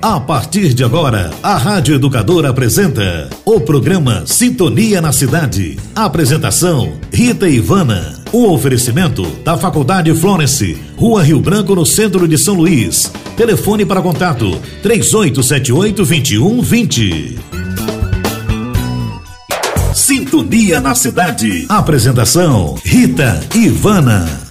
A partir de agora, a Rádio Educadora apresenta o programa Sintonia na Cidade. Apresentação: Rita Ivana. O oferecimento da Faculdade Florence, Rua Rio Branco, no centro de São Luís. Telefone para contato: 3878-2120. Sintonia na Cidade. Apresentação: Rita Ivana.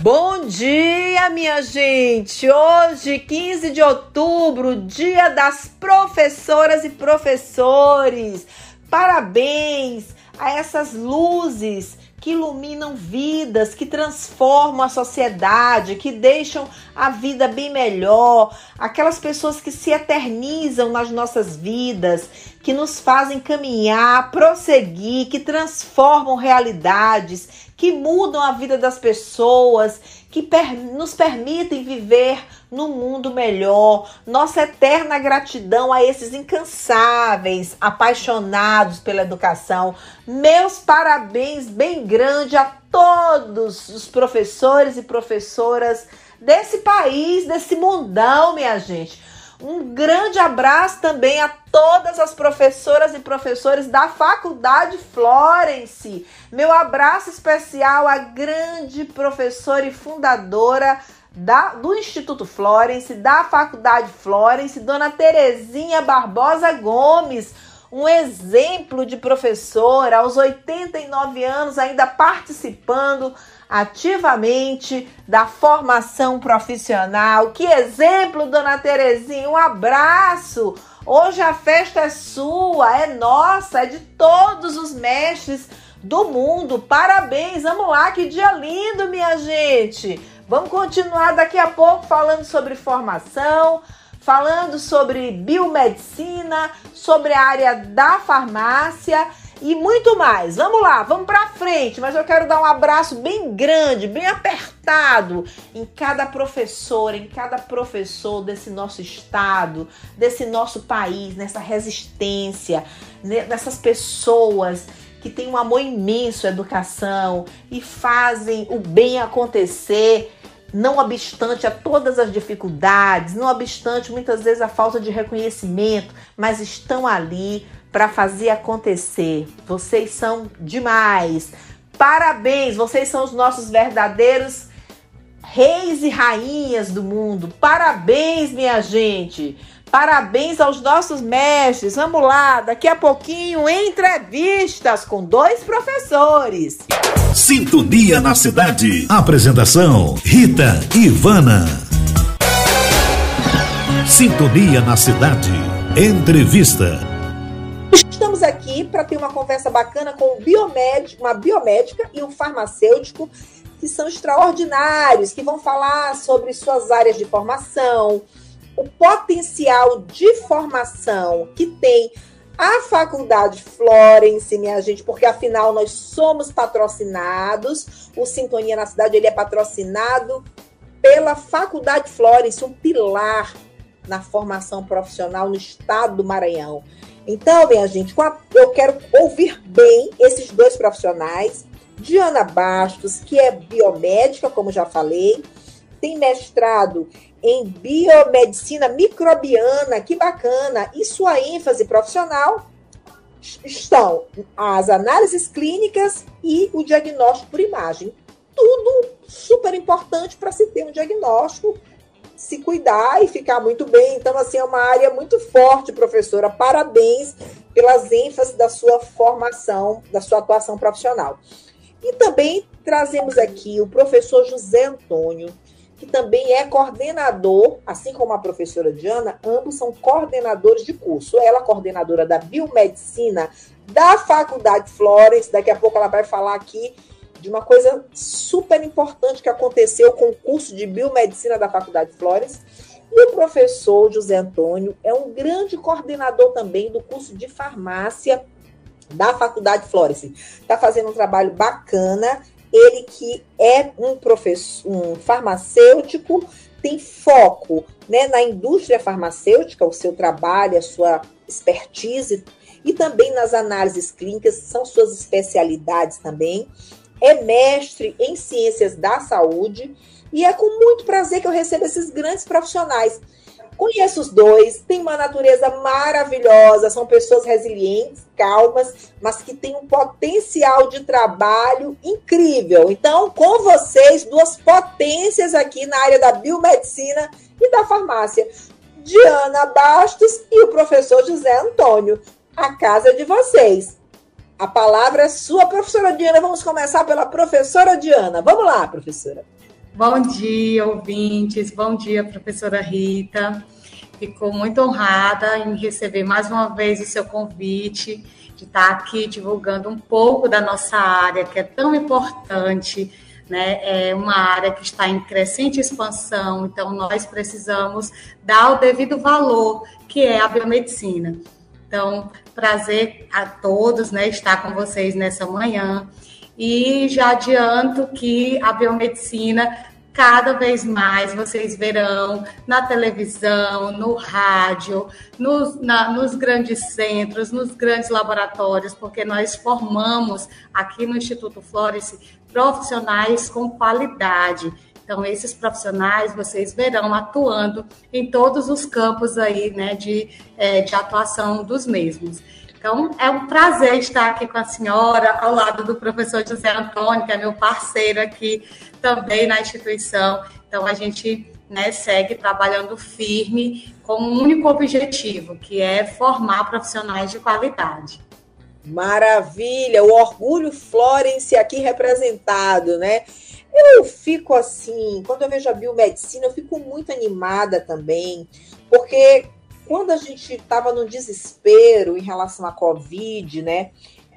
Bom dia, minha gente! Hoje, 15 de outubro, dia das professoras e professores. Parabéns a essas luzes que iluminam vidas, que transformam a sociedade, que deixam a vida bem melhor, aquelas pessoas que se eternizam nas nossas vidas, que nos fazem caminhar, prosseguir, que transformam realidades, que mudam a vida das pessoas, que per nos permitem viver num mundo melhor. Nossa eterna gratidão a esses incansáveis, apaixonados pela educação. Meus parabéns bem grande a todos os professores e professoras desse país, desse mundão, minha gente. Um grande abraço também a todas as professoras e professores da Faculdade Florence. Meu abraço especial à grande professora e fundadora da, do Instituto Florence, da Faculdade Florence, Dona Terezinha Barbosa Gomes um exemplo de professora aos 89 anos, ainda participando ativamente da formação profissional. Que exemplo, dona Terezinha! Um abraço! Hoje a festa é sua, é nossa, é de todos os mestres do mundo. Parabéns! Vamos lá, que dia lindo, minha gente! Vamos continuar daqui a pouco falando sobre formação, falando sobre biomedicina, sobre a área da farmácia e muito mais. Vamos lá, vamos para frente, mas eu quero dar um abraço bem grande, bem apertado em cada professor, em cada professor desse nosso estado, desse nosso país, nessa resistência, né, nessas pessoas que têm um amor imenso à educação e fazem o bem acontecer não obstante a todas as dificuldades, não obstante muitas vezes a falta de reconhecimento, mas estão ali para fazer acontecer. Vocês são demais. Parabéns, vocês são os nossos verdadeiros reis e rainhas do mundo. Parabéns, minha gente. Parabéns aos nossos mestres. Vamos lá, daqui a pouquinho entrevistas com dois professores. Sintonia na cidade. Apresentação: Rita Ivana. Sintonia na cidade. Entrevista estamos aqui para ter uma conversa bacana com um biomédico, uma biomédica e um farmacêutico que são extraordinários, que vão falar sobre suas áreas de formação, o potencial de formação que tem a Faculdade Florence, minha gente, porque afinal nós somos patrocinados. O Sintonia na Cidade ele é patrocinado pela Faculdade Florence, um pilar na formação profissional no estado do Maranhão. Então, minha gente, eu quero ouvir bem esses dois profissionais. Diana Bastos, que é biomédica, como já falei, tem mestrado em biomedicina microbiana, que bacana. E sua ênfase profissional estão as análises clínicas e o diagnóstico por imagem. Tudo super importante para se ter um diagnóstico se cuidar e ficar muito bem. Então, assim, é uma área muito forte, professora. Parabéns pelas ênfases da sua formação, da sua atuação profissional. E também trazemos aqui o professor José Antônio, que também é coordenador, assim como a professora Diana, ambos são coordenadores de curso. Ela, coordenadora da biomedicina da Faculdade Flores, daqui a pouco ela vai falar aqui de uma coisa super importante que aconteceu com o curso de biomedicina da Faculdade Flores. E o professor José Antônio é um grande coordenador também do curso de farmácia da Faculdade Flores. Está fazendo um trabalho bacana. Ele que é um professor, um farmacêutico, tem foco né, na indústria farmacêutica, o seu trabalho, a sua expertise, e também nas análises clínicas, são suas especialidades também é mestre em ciências da saúde, E é com muito prazer que eu recebo esses grandes profissionais. Conheço os dois, tem uma natureza maravilhosa, são pessoas resilientes, calmas, mas que têm um potencial de trabalho incrível. Então, com vocês, duas potências aqui na área da biomedicina e da farmácia. Diana Bastos e o professor José Antônio. A casa de vocês. A palavra é sua, professora Diana. Vamos começar pela professora Diana. Vamos lá, professora. Bom dia, ouvintes. Bom dia, professora Rita. Fico muito honrada em receber mais uma vez o seu convite de estar aqui divulgando um pouco da nossa área, que é tão importante, né? É uma área que está em crescente expansão, então nós precisamos dar o devido valor, que é a biomedicina. Então, prazer a todos, né, estar com vocês nessa manhã. E já adianto que a biomedicina cada vez mais vocês verão na televisão, no rádio, nos, na, nos grandes centros, nos grandes laboratórios, porque nós formamos aqui no Instituto Florence profissionais com qualidade. Então, esses profissionais vocês verão atuando em todos os campos aí, né, de, é, de atuação dos mesmos. Então, é um prazer estar aqui com a senhora, ao lado do professor José Antônio, que é meu parceiro aqui também na instituição. Então, a gente né, segue trabalhando firme com um único objetivo, que é formar profissionais de qualidade. Maravilha! O orgulho Florence aqui representado, né? Eu fico assim, quando eu vejo a biomedicina, eu fico muito animada também, porque quando a gente estava no desespero em relação à Covid, né?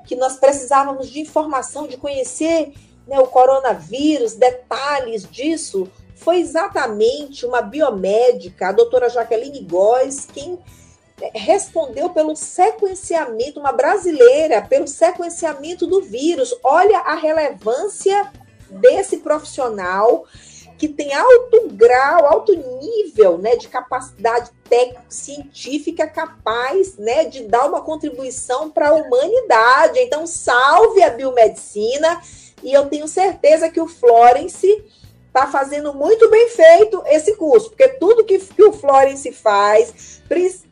Que nós precisávamos de informação, de conhecer né, o coronavírus, detalhes disso, foi exatamente uma biomédica, a doutora Jaqueline Góes, quem é, respondeu pelo sequenciamento, uma brasileira, pelo sequenciamento do vírus. Olha a relevância desse profissional que tem alto grau, alto nível né, de capacidade técnico-científica capaz né, de dar uma contribuição para a humanidade. Então, salve a biomedicina e eu tenho certeza que o Florence está fazendo muito bem feito esse curso, porque tudo que, que o Florence faz,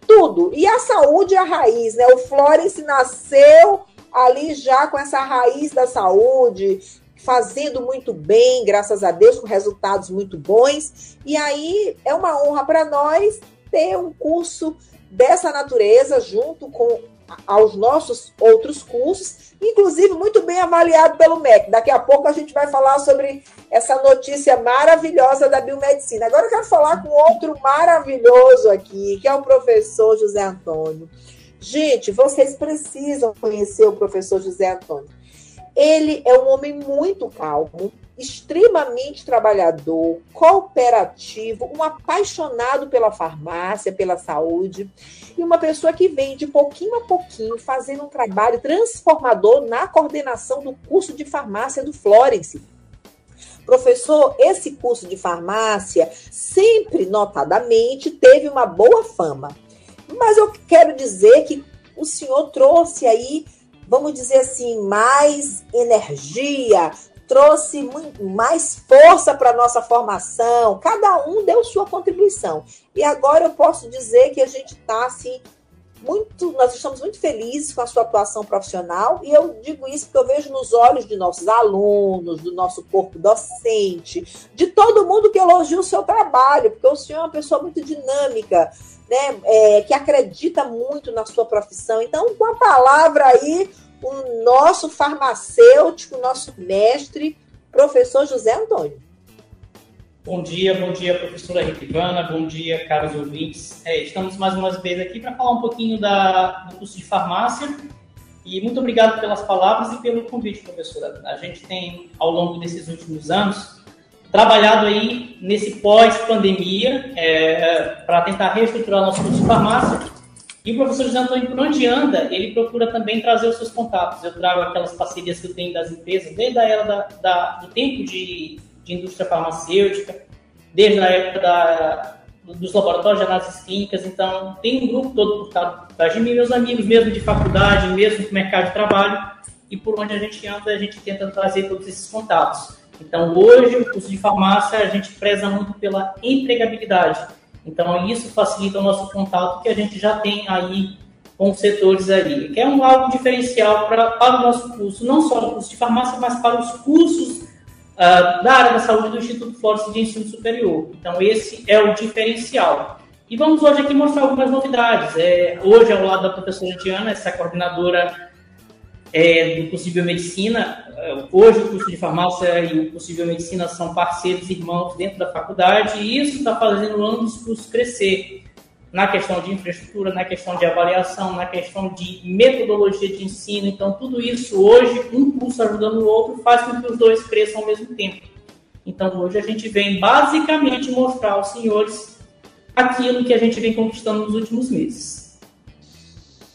tudo. E a saúde é a raiz, né? O Florence nasceu ali já com essa raiz da saúde, fazendo muito bem, graças a Deus, com resultados muito bons. E aí é uma honra para nós ter um curso dessa natureza junto com aos nossos outros cursos, inclusive muito bem avaliado pelo MEC. Daqui a pouco a gente vai falar sobre essa notícia maravilhosa da biomedicina. Agora eu quero falar com outro maravilhoso aqui, que é o professor José Antônio. Gente, vocês precisam conhecer o professor José Antônio. Ele é um homem muito calmo, extremamente trabalhador, cooperativo, um apaixonado pela farmácia, pela saúde, e uma pessoa que vem de pouquinho a pouquinho fazendo um trabalho transformador na coordenação do curso de farmácia do Florence. Professor, esse curso de farmácia sempre, notadamente, teve uma boa fama. Mas eu quero dizer que o senhor trouxe aí vamos dizer assim, mais energia, trouxe mais força para a nossa formação. Cada um deu sua contribuição. E agora eu posso dizer que a gente está assim. Muito, nós estamos muito felizes com a sua atuação profissional e eu digo isso porque eu vejo nos olhos de nossos alunos, do nosso corpo docente, de todo mundo que elogia o seu trabalho, porque o senhor é uma pessoa muito dinâmica, né, é, que acredita muito na sua profissão. Então, com a palavra aí, o nosso farmacêutico, nosso mestre, professor José Antônio. Bom dia, bom dia, professora Rita bom dia, caros ouvintes. É, estamos mais uma vez aqui para falar um pouquinho da, do curso de farmácia. E muito obrigado pelas palavras e pelo convite, professora. A gente tem, ao longo desses últimos anos, trabalhado aí nesse pós-pandemia é, para tentar reestruturar nosso curso de farmácia. E o professor José Antônio, por onde anda, ele procura também trazer os seus contatos. Eu trago aquelas parcerias que eu tenho das empresas, desde a era da, da, do tempo de, de indústria farmacêutica, desde a época da, dos laboratórios de análises clínicas. Então, tem um grupo todo por trás de mim, meus amigos mesmo de faculdade, mesmo do mercado de trabalho. E por onde a gente anda, a gente tenta trazer todos esses contatos. Então, hoje, o curso de farmácia, a gente preza muito pela empregabilidade. Então, isso facilita o nosso contato que a gente já tem aí com os setores ali, que é um algo diferencial pra, para o nosso curso, não só o curso de farmácia, mas para os cursos uh, da área da saúde do Instituto Flores de Ensino Superior. Então, esse é o diferencial. E vamos hoje aqui mostrar algumas novidades. É, hoje, ao lado da professora Diana, essa coordenadora é, do curso de biomedicina. É, hoje, o curso de farmácia e o curso de biomedicina são parceiros irmãos dentro da faculdade, e isso está fazendo ambos os cursos crescer na questão de infraestrutura, na questão de avaliação, na questão de metodologia de ensino. Então, tudo isso hoje, um curso ajudando o outro, faz com que os dois cresçam ao mesmo tempo. Então, hoje a gente vem basicamente mostrar aos senhores aquilo que a gente vem conquistando nos últimos meses.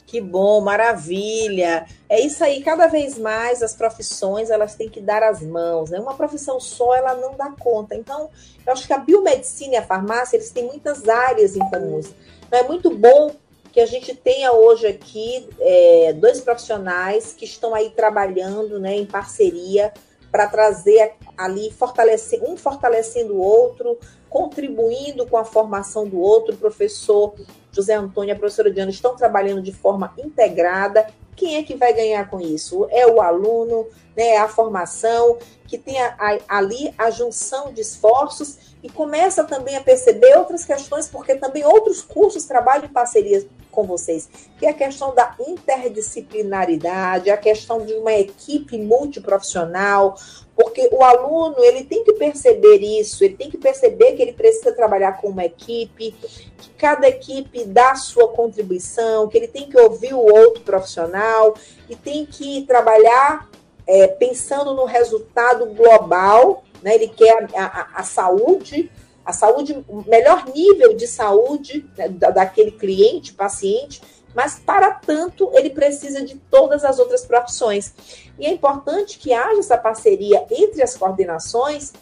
Que bom, maravilha. É isso aí, cada vez mais as profissões, elas têm que dar as mãos, né? Uma profissão só, ela não dá conta. Então, eu acho que a biomedicina e a farmácia, eles têm muitas áreas em comuns. Então, é muito bom que a gente tenha hoje aqui é, dois profissionais que estão aí trabalhando, né, em parceria para trazer ali, fortalecer, um fortalecendo o outro, contribuindo com a formação do outro. O professor José Antônio e a professora Diana estão trabalhando de forma integrada. Quem é que vai ganhar com isso? É o aluno, né, é a formação, que tem a, a, ali a junção de esforços e começa também a perceber outras questões, porque também outros cursos trabalham em parceria com vocês, que é a questão da interdisciplinaridade, a questão de uma equipe multiprofissional, porque o aluno ele tem que perceber isso, ele tem que perceber que ele precisa trabalhar com uma equipe, que cada equipe dá sua contribuição, que ele tem que ouvir o outro profissional e tem que trabalhar é, pensando no resultado global, né? Ele quer a, a, a saúde a saúde, o melhor nível de saúde né, daquele cliente, paciente, mas para tanto ele precisa de todas as outras profissões. E é importante que haja essa parceria entre as coordenações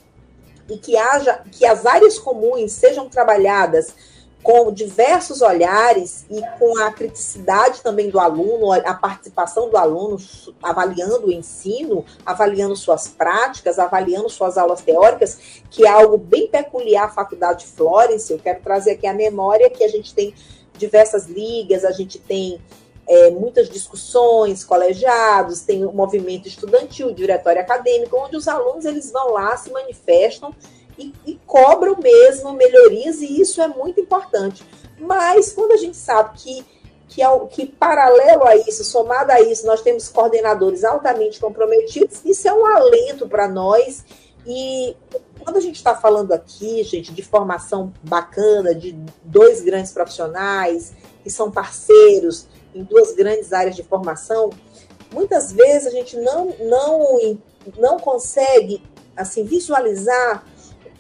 e que haja que as áreas comuns sejam trabalhadas com diversos olhares e com a criticidade também do aluno, a participação do aluno, avaliando o ensino, avaliando suas práticas, avaliando suas aulas teóricas, que é algo bem peculiar à Faculdade Florence. Eu quero trazer aqui a memória que a gente tem diversas ligas, a gente tem é, muitas discussões, colegiados, tem o movimento estudantil, diretório acadêmico, onde os alunos eles vão lá, se manifestam e, e cobram mesmo melhorias, e isso é muito importante. Mas quando a gente sabe que, que, que paralelo a isso, somado a isso, nós temos coordenadores altamente comprometidos, isso é um alento para nós. E quando a gente está falando aqui, gente, de formação bacana, de dois grandes profissionais que são parceiros em duas grandes áreas de formação, muitas vezes a gente não, não, não consegue assim visualizar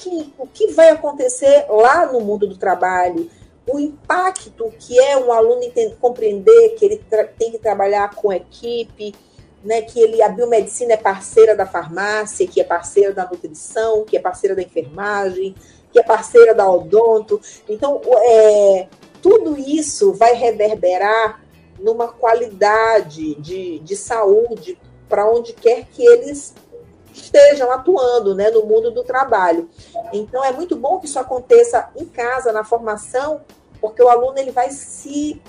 que, o que vai acontecer lá no mundo do trabalho, o impacto que é um aluno entender, compreender que ele tem que trabalhar com equipe, né, que ele, a biomedicina é parceira da farmácia, que é parceira da nutrição, que é parceira da enfermagem, que é parceira da odonto. Então, é, tudo isso vai reverberar numa qualidade de, de saúde para onde quer que eles estejam atuando né, no mundo do trabalho. Então, é muito bom que isso aconteça em casa, na formação, porque o aluno ele vai se,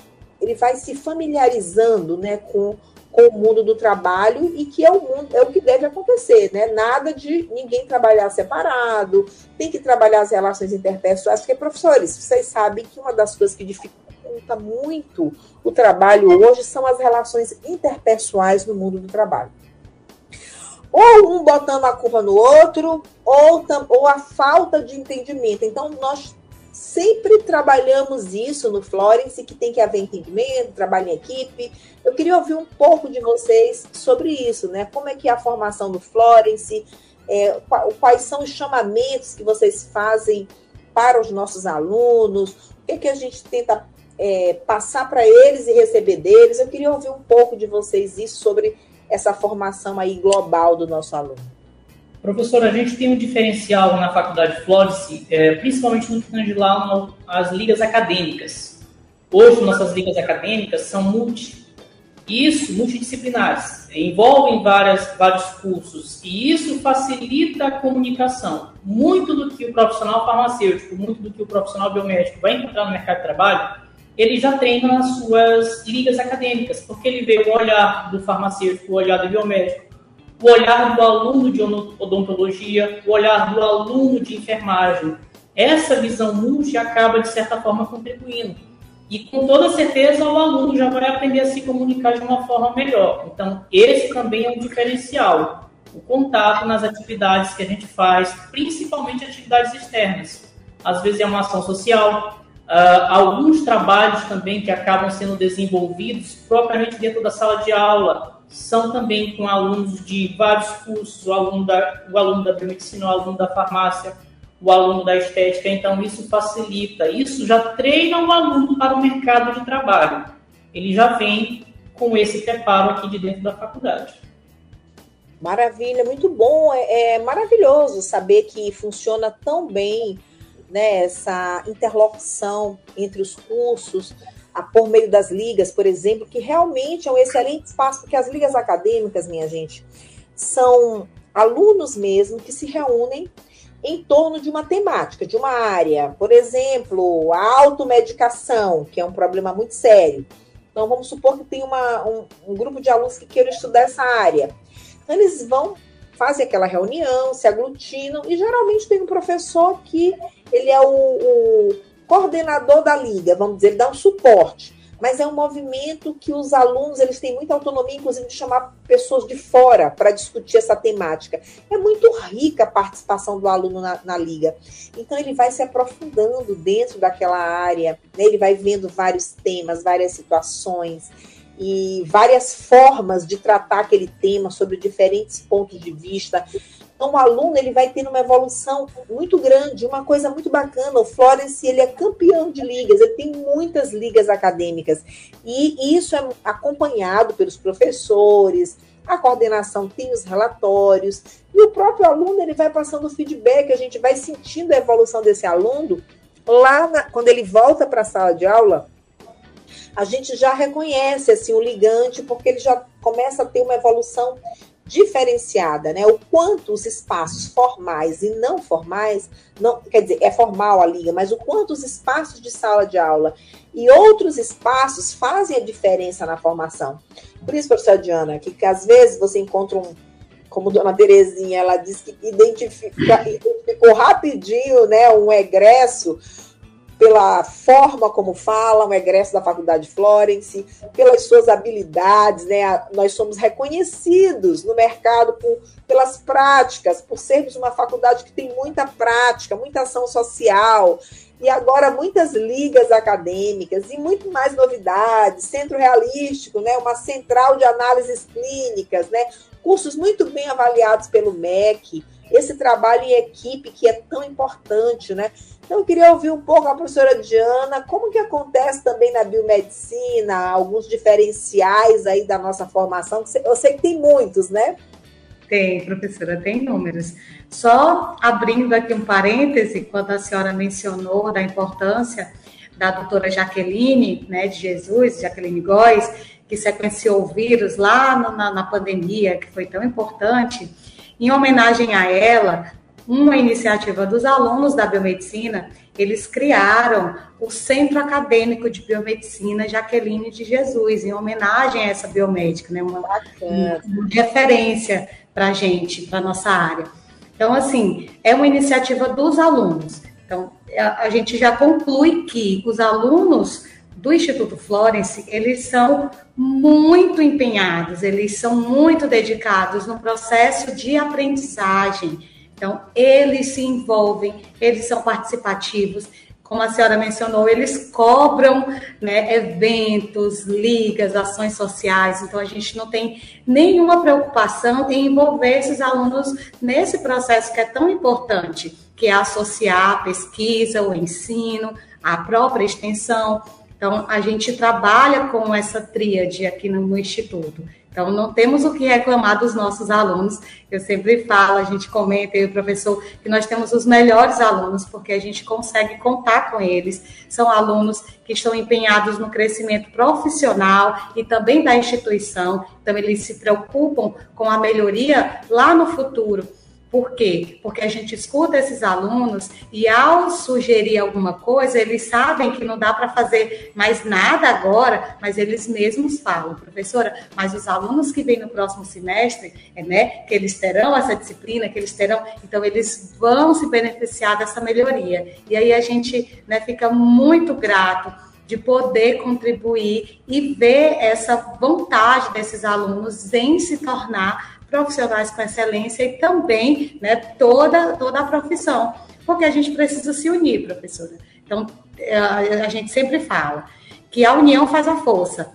ele vai se familiarizando né, com, com o mundo do trabalho e que é o, mundo, é o que deve acontecer. Né? Nada de ninguém trabalhar separado, tem que trabalhar as relações interpessoais, porque, professores, vocês sabem que uma das coisas que dificulta muito o trabalho hoje são as relações interpessoais no mundo do trabalho ou um botando a culpa no outro, ou, ou a falta de entendimento. Então, nós sempre trabalhamos isso no Florence, que tem que haver entendimento, trabalho em equipe. Eu queria ouvir um pouco de vocês sobre isso, né? Como é que é a formação do Florence, é, quais são os chamamentos que vocês fazem para os nossos alunos, o que, é que a gente tenta é, passar para eles e receber deles. Eu queria ouvir um pouco de vocês isso sobre essa formação aí global do nosso aluno? Professora, a gente tem um diferencial na Faculdade Florence, é, principalmente no que tange lá as ligas acadêmicas. Hoje, nossas ligas acadêmicas são multi, isso multidisciplinares, envolvem várias, vários cursos, e isso facilita a comunicação. Muito do que o profissional farmacêutico, muito do que o profissional biomédico vai encontrar no mercado de trabalho, ele já treina nas suas ligas acadêmicas, porque ele vê o olhar do farmacêutico, o olhar do biomédico, o olhar do aluno de odontologia, o olhar do aluno de enfermagem. Essa visão multi acaba, de certa forma, contribuindo e com toda certeza o aluno já vai aprender a se comunicar de uma forma melhor. Então, esse também é um diferencial. O contato nas atividades que a gente faz, principalmente atividades externas. Às vezes é uma ação social, uh, alguns trabalhos também que acabam sendo desenvolvidos propriamente dentro da sala de aula, são também com alunos de vários cursos, o aluno da, o aluno da biomedicina, o aluno da farmácia, o aluno da estética, então isso facilita, isso já treina o aluno para o mercado de trabalho. Ele já vem com esse preparo aqui de dentro da faculdade. Maravilha, muito bom, é, é maravilhoso saber que funciona tão bem né, essa interlocução entre os cursos, a, por meio das ligas, por exemplo, que realmente é um excelente espaço, porque as ligas acadêmicas, minha gente, são alunos mesmo que se reúnem em torno de uma temática, de uma área. Por exemplo, a automedicação, que é um problema muito sério. Então, vamos supor que tem uma, um, um grupo de alunos que queiram estudar essa área. Então, eles vão fazer aquela reunião, se aglutinam, e geralmente tem um professor que ele é o, o coordenador da liga, vamos dizer, ele dá um suporte mas é um movimento que os alunos eles têm muita autonomia, inclusive de chamar pessoas de fora para discutir essa temática. É muito rica a participação do aluno na, na liga. Então ele vai se aprofundando dentro daquela área, né? ele vai vendo vários temas, várias situações e várias formas de tratar aquele tema sobre diferentes pontos de vista. Então, o aluno ele vai tendo uma evolução muito grande, uma coisa muito bacana. O Florence ele é campeão de ligas, ele tem muitas ligas acadêmicas e isso é acompanhado pelos professores. A coordenação tem os relatórios e o próprio aluno ele vai passando feedback. A gente vai sentindo a evolução desse aluno lá na, quando ele volta para a sala de aula a gente já reconhece assim o ligante porque ele já começa a ter uma evolução diferenciada, né? O quanto os espaços formais e não formais, não, quer dizer, é formal a liga, mas o quanto os espaços de sala de aula e outros espaços fazem a diferença na formação. Por isso, professora Diana, que, que às vezes você encontra um, como dona Terezinha, ela disse que identifica, identificou rapidinho, né, um egresso pela forma como fala, um egresso da Faculdade Florence, pelas suas habilidades, né? Nós somos reconhecidos no mercado por, pelas práticas, por sermos uma faculdade que tem muita prática, muita ação social, e agora muitas ligas acadêmicas e muito mais novidades, centro realístico, né? Uma central de análises clínicas, né? Cursos muito bem avaliados pelo MEC, esse trabalho em equipe que é tão importante, né? Então, eu queria ouvir um pouco a professora Diana, como que acontece também na biomedicina, alguns diferenciais aí da nossa formação, eu sei que tem muitos, né? Tem, professora, tem números. Só abrindo aqui um parêntese, quando a senhora mencionou da importância da doutora Jaqueline, né, de Jesus, Jaqueline Góes, que sequenciou o vírus lá na, na pandemia, que foi tão importante, em homenagem a ela, uma iniciativa dos alunos da biomedicina, eles criaram o Centro Acadêmico de Biomedicina Jaqueline de Jesus, em homenagem a essa biomédica, né? uma, uma referência para a gente, para a nossa área. Então, assim, é uma iniciativa dos alunos. Então, a, a gente já conclui que os alunos do Instituto Florence, eles são muito empenhados, eles são muito dedicados no processo de aprendizagem, então, eles se envolvem, eles são participativos. Como a senhora mencionou, eles cobram né, eventos, ligas, ações sociais. Então, a gente não tem nenhuma preocupação em envolver esses alunos nesse processo que é tão importante, que é associar a pesquisa, o ensino, a própria extensão. Então, a gente trabalha com essa tríade aqui no, no Instituto Então, não temos o que reclamar dos nossos alunos. Eu sempre falo, a gente comenta, eu e o professor, que nós temos os melhores alunos, porque a gente consegue contar com eles. São alunos que estão empenhados no crescimento profissional e também da instituição. Então, eles se preocupam com a melhoria lá no futuro. Por quê? Porque a gente escuta esses alunos e ao sugerir alguma coisa, eles sabem que não dá para fazer mais nada agora, mas eles mesmos falam, professora, mas os alunos que vêm no próximo semestre, é, né, que eles terão essa disciplina, que eles terão, então eles vão se beneficiar dessa melhoria. E aí a gente né, fica muito grato de poder contribuir e ver essa vontade desses alunos em se tornar profissionais com excelência e também né, toda, toda a profissão, porque a gente precisa se unir, professora. Então, é, a, gente sempre fala que a união faz a força.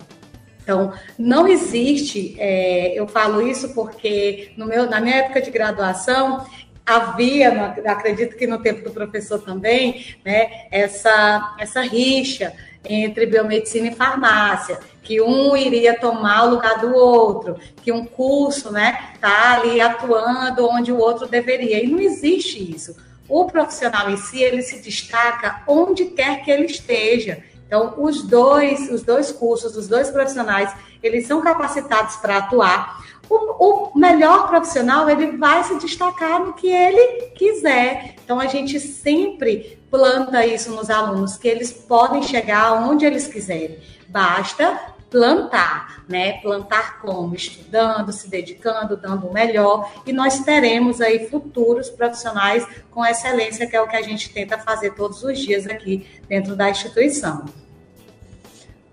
Então, não existe, é, eu falo isso porque meu, na minha época de graduação, havia, acredito que no tempo do professor também, né, essa, essa rixa entre biomedicina e farmácia, que um iria tomar o lugar do outro, que um curso, né, tá ali atuando onde o outro deveria. E não existe isso. O profissional em si, ele se destaca onde quer que ele esteja. Então, os dois, os dois cursos, os dois profissionais, eles são capacitados para atuar. O, o, melhor profissional, ele vai se destacar no que ele quiser. Então, a gente sempre planta isso nos alunos, que eles podem chegar onde eles quiserem. Basta plantar, né? Plantar como? Estudando, se dedicando, dando o melhor, e nós teremos aí futuros profissionais com excelência, que é o que a gente tenta fazer todos os dias aqui dentro da instituição.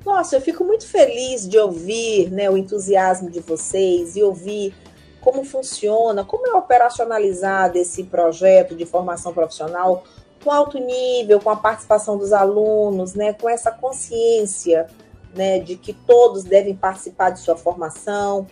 Nossa, eu fico muito feliz de ouvir né, o entusiasmo de vocês e ouvir como funciona, como é operacionalizado esse projeto de formação profissional com alto nível, com a participação dos alunos, né, com essa consciência né, de que todos devem participar de sua formação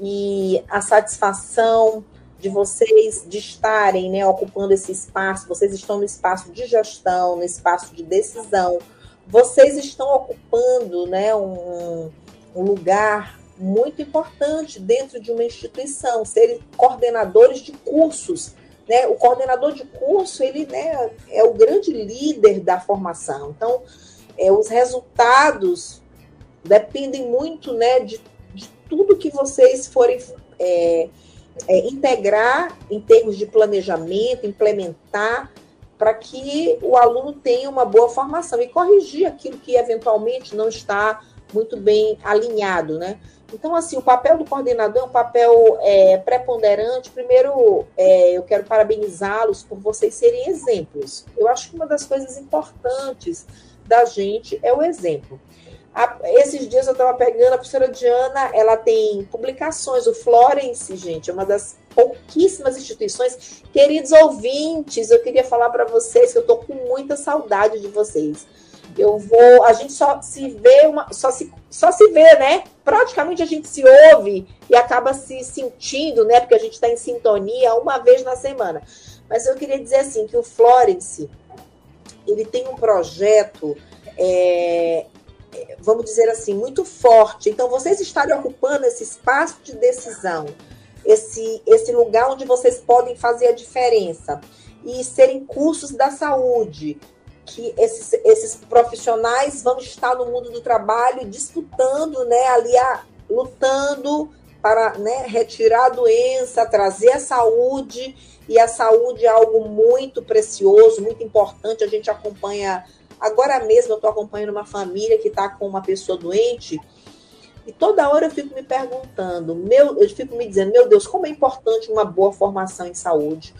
e a satisfação de vocês de estarem né, ocupando esse espaço, vocês estão no espaço de gestão, no espaço de decisão, vocês estão ocupando né, um, um lugar muito importante dentro de uma instituição, serem coordenadores de cursos. Né? O coordenador de curso ele né, é o grande líder da formação. Então, é, os resultados dependem muito né, de, de tudo que vocês forem é, é, integrar em termos de planejamento, implementar, para que o aluno tenha uma boa formação e corrigir aquilo que eventualmente não está muito bem alinhado, né? Então, assim, o papel do coordenador é um papel é, preponderante. Primeiro, é, eu quero parabenizá-los por vocês serem exemplos. Eu acho que uma das coisas importantes da gente é o exemplo. A, esses dias eu estava pegando a professora Diana, ela tem publicações, o Florence, gente, é uma das pouquíssimas instituições. Queridos ouvintes, eu queria falar para vocês que eu estou com muita saudade de vocês. Eu vou, a gente só se vê uma, só se, só se vê, né? Praticamente a gente se ouve e acaba se sentindo, né? Porque a gente está em sintonia uma vez na semana. Mas eu queria dizer assim que o Florence ele tem um projeto é, vamos dizer assim, muito forte. Então, vocês estarem ocupando esse espaço de decisão, esse, esse lugar onde vocês podem fazer a diferença e serem cursos da saúde, que esses, esses profissionais vão estar no mundo do trabalho disputando, né, ali a, lutando para né, retirar a doença, trazer a saúde, e a saúde é algo muito precioso, muito importante. A gente acompanha Agora mesmo eu estou acompanhando uma família que está com uma pessoa doente e toda hora eu fico me perguntando, meu, eu fico me dizendo, meu Deus, como é importante uma boa formação em saúde.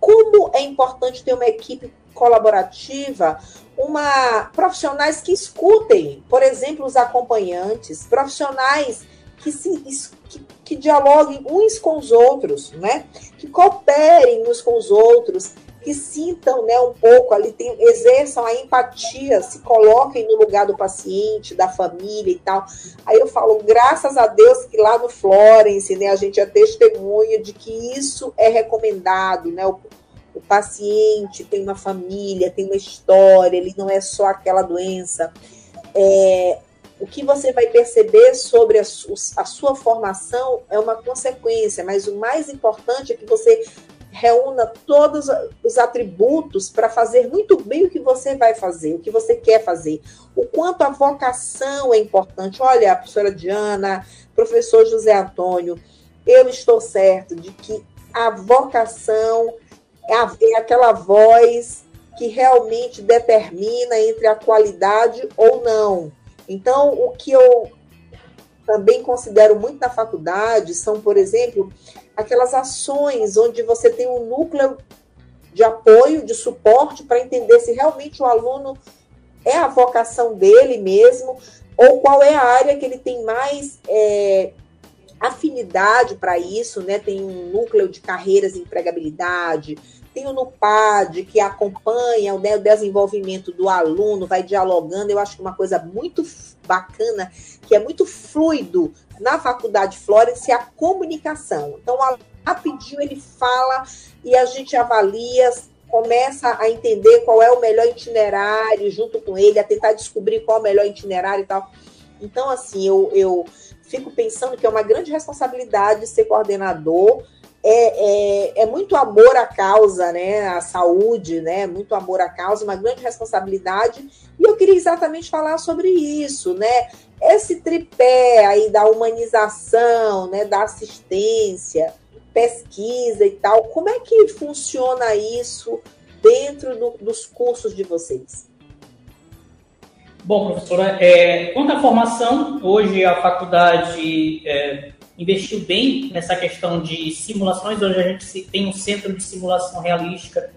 Como é importante ter uma equipe colaborativa, uma profissionais que escutem, por exemplo, os acompanhantes, profissionais que se que, que dialoguem uns com os outros, né? Que cooperem uns com os outros, que sintam né, um pouco ali, tem, exerçam a empatia, se coloquem no lugar do paciente, da família e tal. Aí eu falo, graças a Deus que lá no Florence, né, a gente é testemunha de que isso é recomendado, né? O, o paciente tem uma família, tem uma história, ele não é só aquela doença. É, o que você vai perceber sobre a, a sua formação é uma consequência, mas o mais importante é que você reúna todos os atributos para fazer muito bem o que você vai fazer, o que você quer fazer. O quanto a vocação é importante. Olha, a professora Diana, professor José Antônio, eu estou certo de que a vocação é, é aquela voz que realmente determina entre a qualidade ou não. Então, o que eu também considero muito na faculdade são, por exemplo, aquelas ações onde você tem um núcleo de apoio, de suporte, para entender se realmente o aluno é a vocação dele mesmo, ou qual é a área que ele tem mais é, afinidade para isso, né? Tem um núcleo de carreiras e empregabilidade, tem o NUPAD, que acompanha né, o desenvolvimento do aluno, vai dialogando. Eu acho que uma coisa muito bacana, que é muito fluido na Faculdade Florence, é a comunicação. Então, rapidinho ele fala e a gente avalia, começa a entender qual é o melhor itinerário junto com ele, a tentar descobrir qual é o melhor itinerário e tal. Então, assim, eu, eu fico pensando que é uma grande responsabilidade ser coordenador, é, é, é, muito amor à causa, né? A saúde, né? Muito amor à causa, uma grande responsabilidade. E eu queria exatamente falar sobre isso, né? Esse tripé aí da humanização, né? Da assistência, pesquisa e tal. Como é que funciona isso dentro do, dos cursos de vocês? Bom, professora, é, quanto à formação, hoje a faculdade é, investiu bem nessa questão de simulações. Hoje a gente tem um centro de simulação realística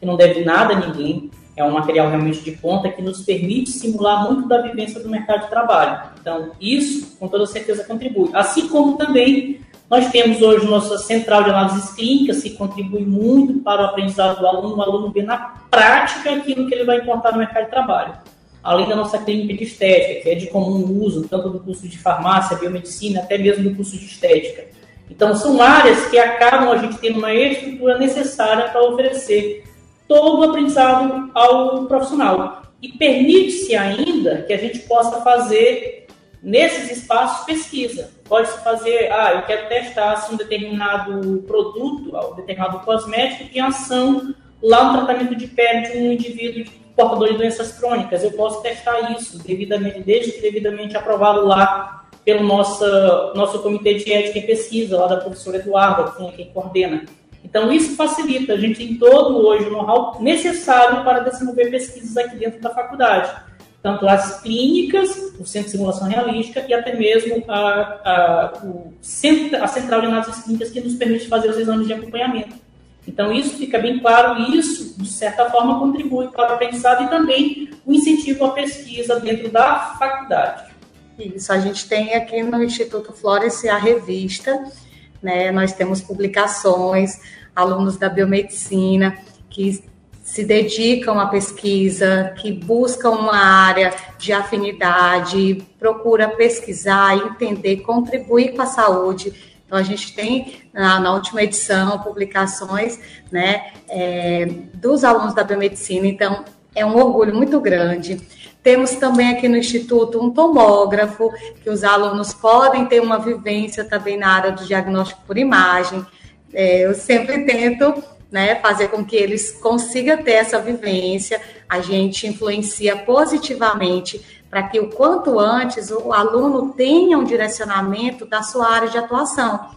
que não deve nada a ninguém. É um material realmente de ponta que nos permite simular muito da vivência do mercado de trabalho. Então, isso, com toda certeza, contribui. Assim como também nós temos hoje nossa central de análises clínicas, que contribui muito para o aprendizado do aluno. O aluno vê na prática aquilo que ele vai importar no mercado de trabalho além da nossa clínica de estética, que é de comum uso, tanto do curso de farmácia, biomedicina, até mesmo do curso de estética. Então, são áreas que acabam a gente tendo uma estrutura necessária para oferecer todo o aprendizado ao profissional. E permite-se ainda que a gente possa fazer nesses espaços pesquisa. Pode-se fazer, ah, eu quero testar se um determinado produto, um determinado cosmético tem ação lá no tratamento de pele de um indivíduo portador de doenças crônicas. Eu posso testar isso devidamente, desde que devidamente aprovado lá pelo nosso, nosso comitê de ética e pesquisa, lá da professora Eduarda, que é quem coordena. Então, isso facilita. A gente tem todo hoje o know-how necessário para desenvolver pesquisas aqui dentro da faculdade. Tanto as clínicas, o Centro de Simulação Realística e até mesmo a, a, o a Central de Análises Clínicas, que nos permite fazer os exames de acompanhamento. Então, isso fica bem claro e isso, de certa forma, contribui para o aprendizado e também o incentivo à pesquisa dentro da faculdade. Isso, a gente tem aqui no Instituto Florence a revista, né? nós temos publicações, alunos da biomedicina que se dedicam à pesquisa, que buscam uma área de afinidade, procura pesquisar, entender, contribuir com a saúde então, a gente tem na, na última edição publicações né, é, dos alunos da biomedicina, então é um orgulho muito grande. Temos também aqui no Instituto um tomógrafo, que os alunos podem ter uma vivência também na área do diagnóstico por imagem. É, eu sempre tento né, fazer com que eles consigam ter essa vivência. A gente influencia positivamente para que o quanto antes o aluno tenha um direcionamento da sua área de atuação.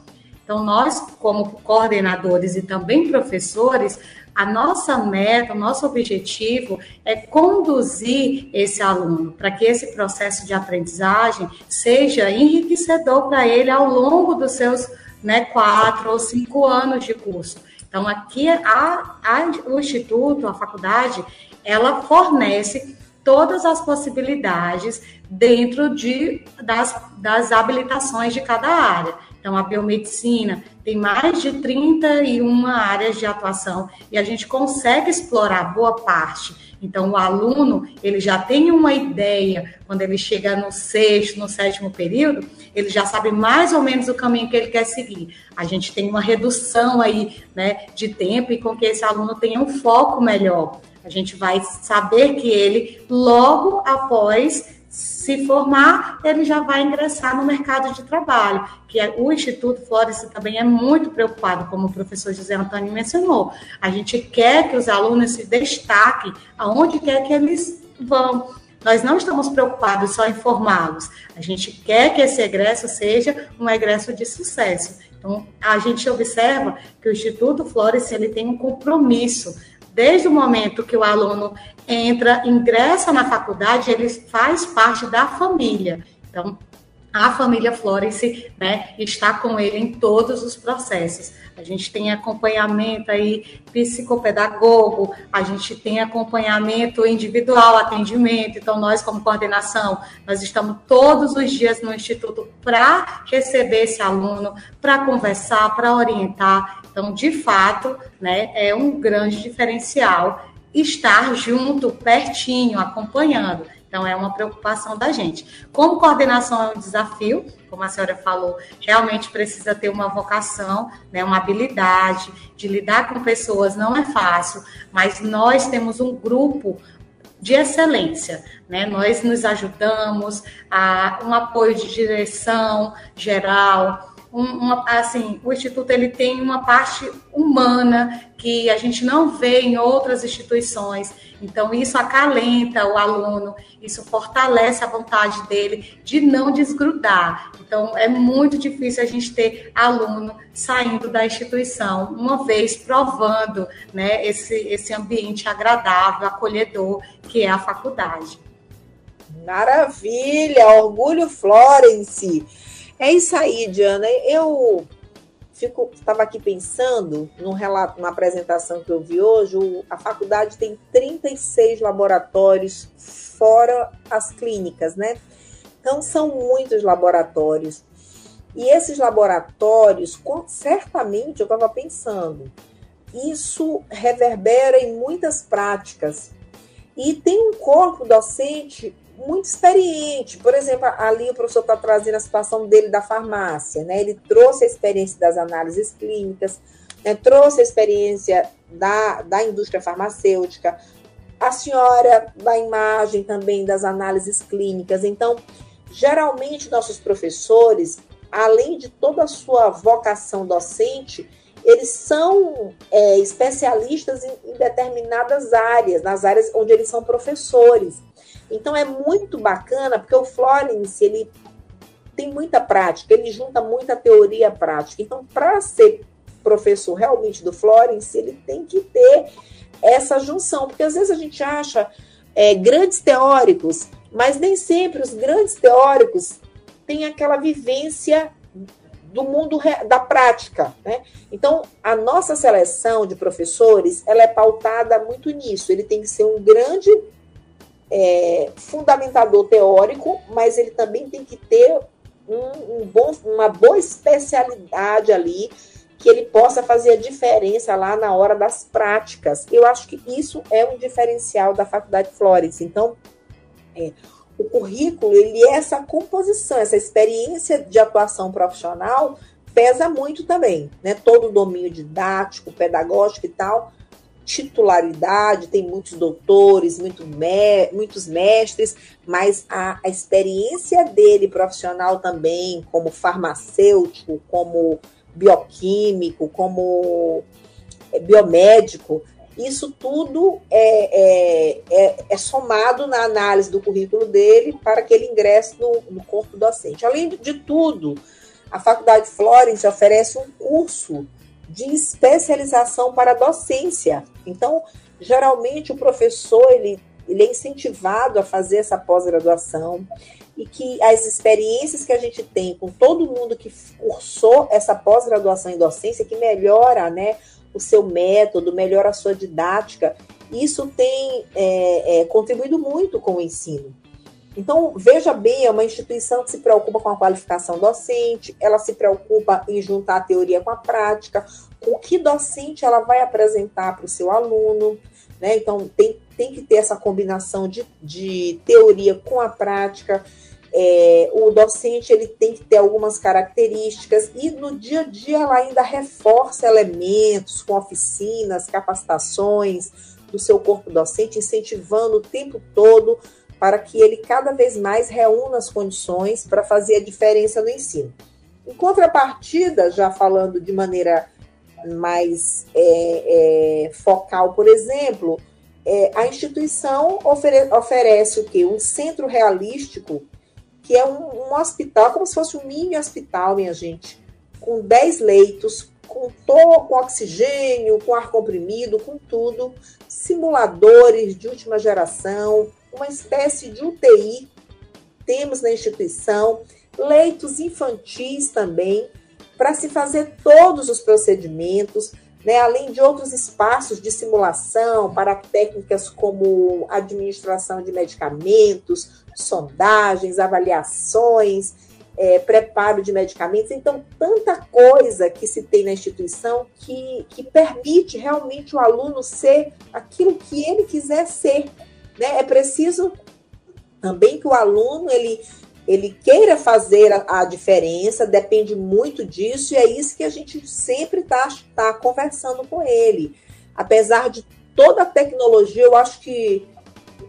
Então, nós, como coordenadores e também professores, a nossa meta, o nosso objetivo é conduzir esse aluno para que esse processo de aprendizagem seja enriquecedor para ele ao longo dos seus né, quatro ou cinco anos de curso. Então, aqui a, a, o Instituto, a faculdade, ela fornece todas as possibilidades dentro de, das, das habilitações de cada área. Então, a biomedicina tem mais de 31 áreas de atuação e a gente consegue explorar boa parte. Então, o aluno, ele já tem uma ideia, quando ele chega no sexto, no sétimo período, ele já sabe mais ou menos o caminho que ele quer seguir. A gente tem uma redução aí, né, de tempo e com que esse aluno tenha um foco melhor. A gente vai saber que ele, logo após se formar, ele já vai ingressar no mercado de trabalho, que é, o Instituto Florence também é muito preocupado, como o professor José Antônio mencionou. A gente quer que os alunos se destaquem aonde quer que eles vão. Nós não estamos preocupados só em formá-los. A gente quer que esse egresso seja um egresso de sucesso. Então, a gente observa que o Instituto Flores ele tem um compromisso desde o momento que o aluno entra, ingressa na faculdade, ele faz parte da família. Então, a família Florence né, está com ele em todos os processos. A gente tem acompanhamento aí psicopedagogo, a gente tem acompanhamento individual, atendimento. Então, nós, como coordenação, nós estamos todos os dias no Instituto para receber esse aluno, para conversar, para orientar. Então, de fato, né, é um grande diferencial estar junto, pertinho, acompanhando. Então, é uma preocupação da gente. Como coordenação é um desafio, como a senhora falou, realmente precisa ter uma vocação, né, uma habilidade de lidar com pessoas, não é fácil, mas nós temos um grupo de excelência, né? Nós nos ajudamos a um apoio de direção geral, uma, assim, o instituto ele tem uma parte humana que a gente não vê em outras instituições. Então isso acalenta o aluno, isso fortalece a vontade dele de não desgrudar. Então é muito difícil a gente ter aluno saindo da instituição, uma vez provando, né, esse esse ambiente agradável, acolhedor que é a faculdade. Maravilha, orgulho Florence. É isso aí, Diana. Eu fico estava aqui pensando num relato, numa apresentação que eu vi hoje, a faculdade tem 36 laboratórios fora as clínicas, né? Então são muitos laboratórios. E esses laboratórios, certamente, eu estava pensando, isso reverbera em muitas práticas. E tem um corpo docente muito experiente. Por exemplo, ali o professor está trazendo a situação dele da farmácia, né? Ele trouxe a experiência das análises clínicas, né? trouxe a experiência da, da indústria farmacêutica, a senhora da imagem também das análises clínicas. Então, geralmente, nossos professores, além de toda a sua vocação docente, eles são é, especialistas em, em determinadas áreas, nas áreas onde eles são professores. Então é muito bacana, porque o Florence, ele tem muita prática, ele junta muita teoria prática. Então, para ser professor realmente do Florence, ele tem que ter essa junção, porque às vezes a gente acha é, grandes teóricos, mas nem sempre os grandes teóricos têm aquela vivência do mundo da prática, né? Então, a nossa seleção de professores, ela é pautada muito nisso. Ele tem que ser um grande é, fundamentador teórico, mas ele também tem que ter um, um bom, uma boa especialidade ali que ele possa fazer a diferença lá na hora das práticas. Eu acho que isso é um diferencial da Faculdade Flores. Então, é, o currículo, ele é essa composição, essa experiência de atuação profissional pesa muito também, né? Todo o domínio didático, pedagógico e tal, titularidade, tem muitos doutores, muito me, muitos mestres, mas a, a, experiência dele profissional também, como farmacêutico, como bioquímico, como é, biomédico, isso tudo é, é, é, é, somado na análise do currículo dele para que ele ingresse no, no corpo docente. Além de tudo, a Faculdade Florence oferece um curso de especialização para docência. Então, geralmente o professor ele, ele é incentivado a fazer essa pós-graduação e que as experiências que a gente tem com todo mundo que cursou essa pós-graduação em docência, que melhora né, o seu método, melhora a sua didática, isso tem é, é, contribuído muito com o ensino. Então, veja bem, é uma instituição que se preocupa com a qualificação docente, ela se preocupa em juntar a teoria com a prática, o que docente ela vai apresentar para o seu aluno, né? Então, tem, tem que ter essa combinação de, de teoria com a prática. É, o docente ele tem que ter algumas características e no dia a dia ela ainda reforça elementos com oficinas, capacitações do seu corpo docente, incentivando o tempo todo para que ele cada vez mais reúna as condições para fazer a diferença no ensino. Em contrapartida, já falando de maneira mais é, é, focal, por exemplo, é, a instituição ofere oferece o quê? Um centro realístico, que é um, um, hospital, como se fosse um mini hospital, minha gente, com 10 leitos, com, com oxigênio, com ar comprimido, com tudo, simuladores de última geração, uma espécie de UTI temos na instituição, leitos infantis também, para se fazer todos os procedimentos, né, além de outros espaços de simulação para técnicas como administração de medicamentos, sondagens, avaliações, é, preparo de medicamentos. Então, tanta coisa que se tem na instituição que, que permite realmente o aluno ser aquilo que ele quiser ser. Né? É preciso também que o aluno ele ele queira fazer a, a, diferença, depende muito disso, e é isso que a gente sempre está tá conversando com ele. Apesar de toda a tecnologia, eu acho que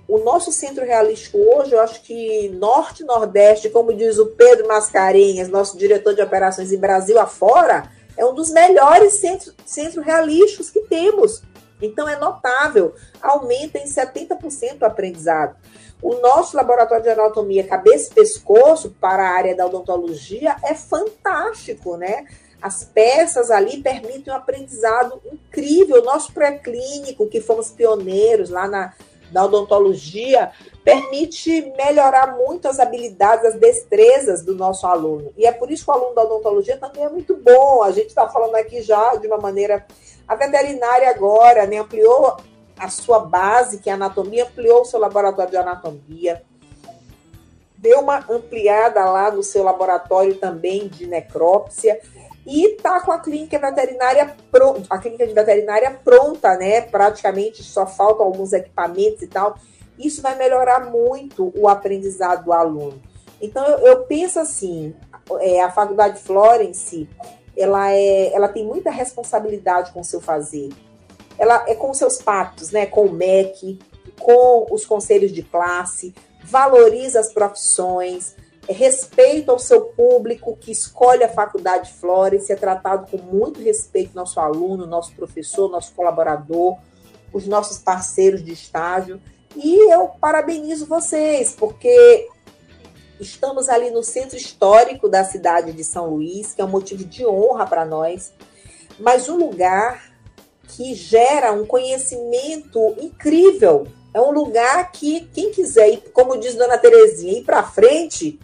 o nosso centro realístico hoje, eu acho que Norte Nordeste, como diz o Pedro Mascarenhas, nosso diretor de operações em Brasil afora, é um dos melhores centros centro realísticos que temos. Então é notável, aumenta em 70% o aprendizado. O nosso laboratório de anatomia cabeça e pescoço para a área da odontologia é fantástico, né? As peças ali permitem um aprendizado incrível. O nosso pré-clínico, que fomos pioneiros lá na, na odontologia, permite melhorar muito as habilidades, as destrezas do nosso aluno. E é por isso que o aluno da odontologia também é muito bom. A gente está falando aqui já de uma maneira. A veterinária agora né, ampliou a sua base, que é a anatomia, ampliou o seu laboratório de anatomia, deu uma ampliada lá no seu laboratório também de necrópsia e está com a clínica veterinária pronta, a clínica de veterinária pronta, né? Praticamente só faltam alguns equipamentos e tal. Isso vai melhorar muito o aprendizado do aluno. Então eu, eu penso assim, é, a faculdade Florence, ela é, ela tem muita responsabilidade com o seu fazer ela é com seus pactos, né, com o MEC, com os conselhos de classe, valoriza as profissões, respeita o seu público que escolhe a faculdade Flores, é tratado com muito respeito nosso aluno, nosso professor, nosso colaborador, os nossos parceiros de estágio. E eu parabenizo vocês, porque estamos ali no centro histórico da cidade de São Luís, que é um motivo de honra para nós, mas um lugar que gera um conhecimento incrível. É um lugar que quem quiser, ir, como diz Dona Terezinha, ir para frente,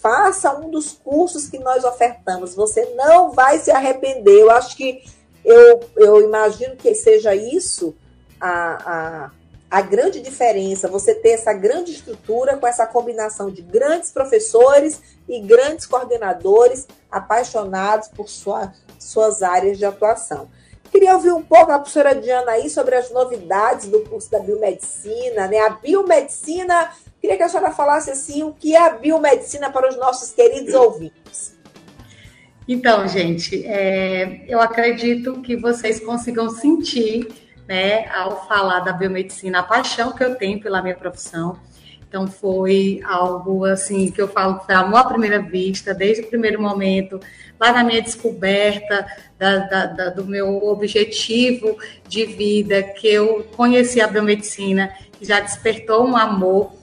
faça um dos cursos que nós ofertamos. Você não vai se arrepender. Eu acho que eu, eu imagino que seja isso a, a, a grande diferença, você ter essa grande estrutura com essa combinação de grandes professores e grandes coordenadores apaixonados por sua, suas áreas de atuação. Queria ouvir um pouco a professora Diana aí sobre as novidades do curso da biomedicina, né? A biomedicina, queria que a senhora falasse assim, o que é a biomedicina para os nossos queridos ouvintes. Então, gente, é, eu acredito que vocês consigam sentir, né, ao falar da biomedicina, a paixão que eu tenho pela minha profissão. Então, foi algo assim que eu falo que foi amor à primeira vista, desde o primeiro momento lá na minha descoberta da, da, da, do meu objetivo de vida, que eu conheci a biomedicina, que já despertou um amor.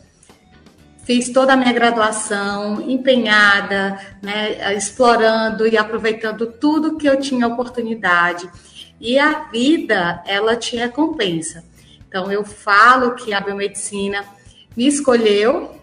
Fiz toda a minha graduação empenhada, né, explorando e aproveitando tudo que eu tinha oportunidade. E a vida, ela te recompensa. Então, eu falo que a biomedicina me escolheu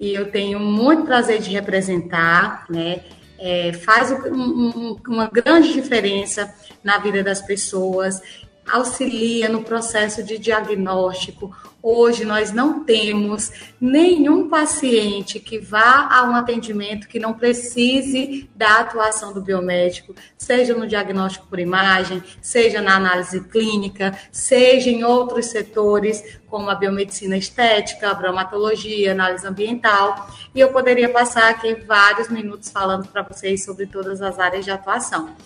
e eu tenho muito prazer de representar, né? é, faz um, um, uma grande diferença na vida das pessoas, auxilia no processo de diagnóstico. Hoje nós não temos nenhum paciente que vá a um atendimento que não precise da atuação do biomédico, seja no diagnóstico por imagem, seja na análise clínica, seja em outros setores, como a biomedicina estética, a bromatologia, análise ambiental. E eu poderia passar aqui vários minutos falando para vocês sobre todas as áreas de atuação.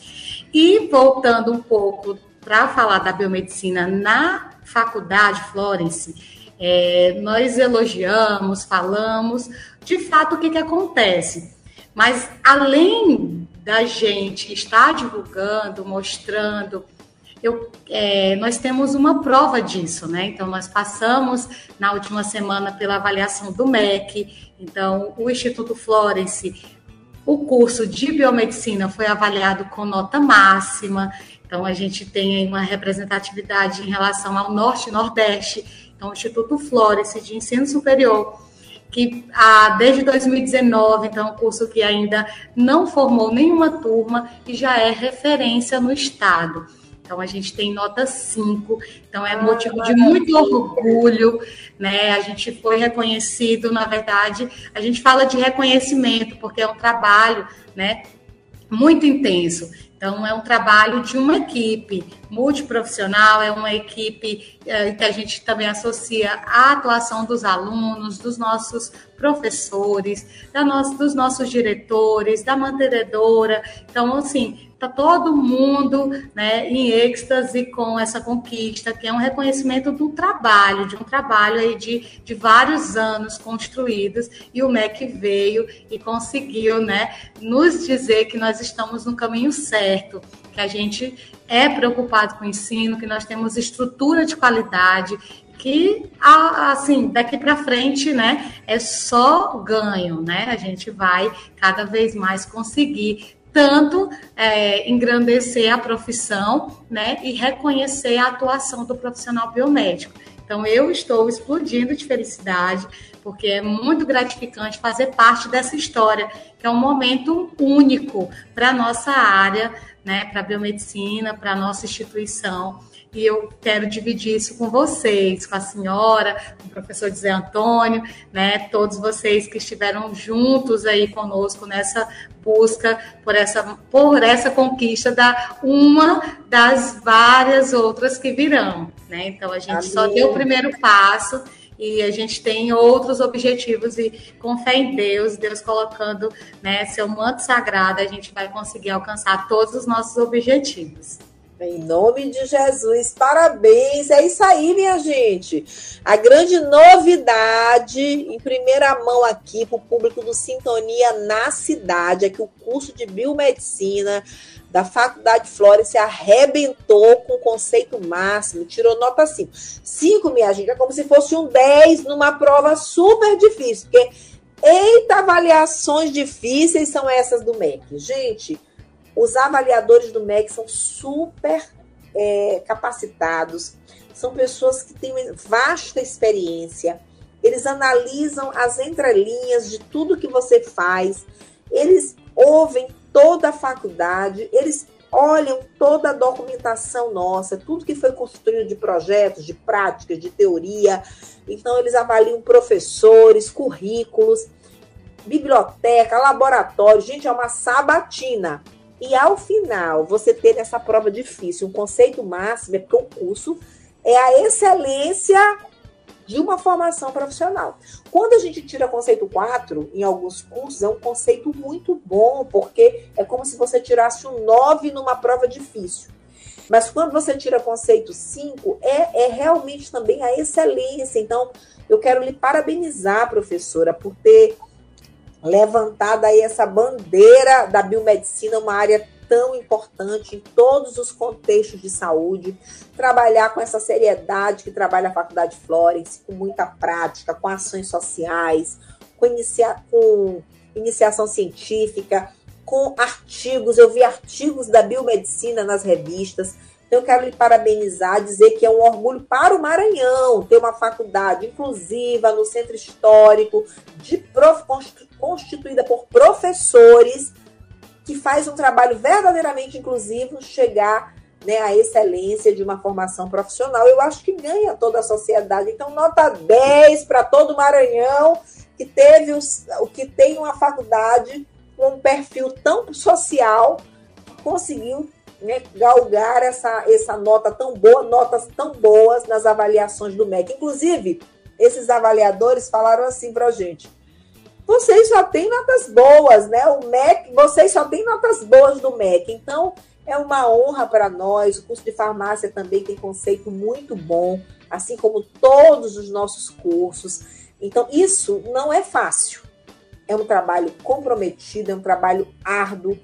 E voltando um pouco para falar da biomedicina na faculdade Florence, É, nós elogiamos, falamos, de fato, o que, que acontece. Mas além da gente estar divulgando, mostrando, eu, é, nós temos uma prova disso, né? Então, nós passamos na última semana pela avaliação do MEC, então, o Instituto Florence, o curso de biomedicina foi avaliado com nota máxima, então, a gente tem aí uma representatividade em relação ao Norte e Nordeste, então, o Instituto Florence de Ensino Superior que ah, desde 2019, então, é um curso que ainda não formou nenhuma turma e já é referência no estado. Então, a gente tem nota 5, então é motivo de muito orgulho, né? A gente foi reconhecido, na verdade, a gente fala de reconhecimento, porque é um trabalho, né? Muito intenso. Então, é um trabalho de uma equipe multiprofissional, é uma equipe é, que a gente também associa à atuação dos alunos, dos nossos professores, da nossa, dos nossos diretores, da mantenedora. Então, assim, está todo mundo né, em êxtase com essa conquista, que é um reconhecimento do trabalho, de um trabalho aí de, de vários anos construídos, e o MEC veio e conseguiu né, nos dizer que nós estamos no caminho certo, que a gente é preocupado com o ensino, que nós temos estrutura de qualidade, que assim daqui para frente, né, é só ganho, né? A gente vai cada vez mais conseguir tanto é, engrandecer a profissão né, e reconhecer a atuação do profissional biomédico. Então, eu estou explodindo de felicidade, porque é muito gratificante fazer parte dessa história, que é um momento único para nossa área, né, para a biomedicina, para a nossa instituição e eu quero dividir isso com vocês, com a senhora, com o professor José Antônio, né, todos vocês que estiveram juntos aí conosco nessa busca por essa, por essa conquista da uma das várias outras que virão, né? Então a gente Amém. só deu o primeiro passo e a gente tem outros objetivos e com fé em Deus, Deus colocando né, seu manto sagrado, a gente vai conseguir alcançar todos os nossos objetivos. Em nome de Jesus, parabéns. É isso aí, minha gente. A grande novidade, em primeira mão aqui para o público do Sintonia na cidade, é que o curso de biomedicina da Faculdade Flores arrebentou com o conceito máximo, tirou nota 5. 5, minha gente, é como se fosse um 10 numa prova super difícil, porque eita, avaliações difíceis são essas do MEC. Gente, os avaliadores do MEC são super é, capacitados, são pessoas que têm vasta experiência, eles analisam as entrelinhas de tudo que você faz, eles ouvem toda a faculdade, eles olham toda a documentação nossa, tudo que foi construído de projetos, de práticas, de teoria. Então, eles avaliam professores, currículos, biblioteca, laboratório. Gente, é uma sabatina. E ao final, você ter essa prova difícil, um conceito máximo, é porque o curso é a excelência de uma formação profissional. Quando a gente tira conceito 4, em alguns cursos, é um conceito muito bom, porque é como se você tirasse um 9 numa prova difícil. Mas quando você tira conceito 5, é, é realmente também a excelência. Então, eu quero lhe parabenizar, professora, por ter levantada aí essa bandeira da biomedicina, uma área tão importante em todos os contextos de saúde, trabalhar com essa seriedade que trabalha a Faculdade Florence, com muita prática, com ações sociais, com, inicia com iniciação científica, com artigos. Eu vi artigos da biomedicina nas revistas. Então, eu quero lhe parabenizar, dizer que é um orgulho para o Maranhão ter uma faculdade inclusiva no centro histórico, de prof, constituída por professores, que faz um trabalho verdadeiramente inclusivo, chegar né, à excelência de uma formação profissional. Eu acho que ganha toda a sociedade. Então, nota 10 para todo Maranhão, que teve o que tem uma faculdade com um perfil tão social, conseguiu né, galgar essa, essa nota tão boa, notas tão boas nas avaliações do MEC. Inclusive, esses avaliadores falaram assim para a gente: vocês só têm notas boas, né? O MEC, vocês só têm notas boas do MEC. Então, é uma honra para nós. O curso de farmácia também tem conceito muito bom. assim como todos os nossos cursos. Então, isso não é fácil. É um trabalho comprometido, é um trabalho árduo,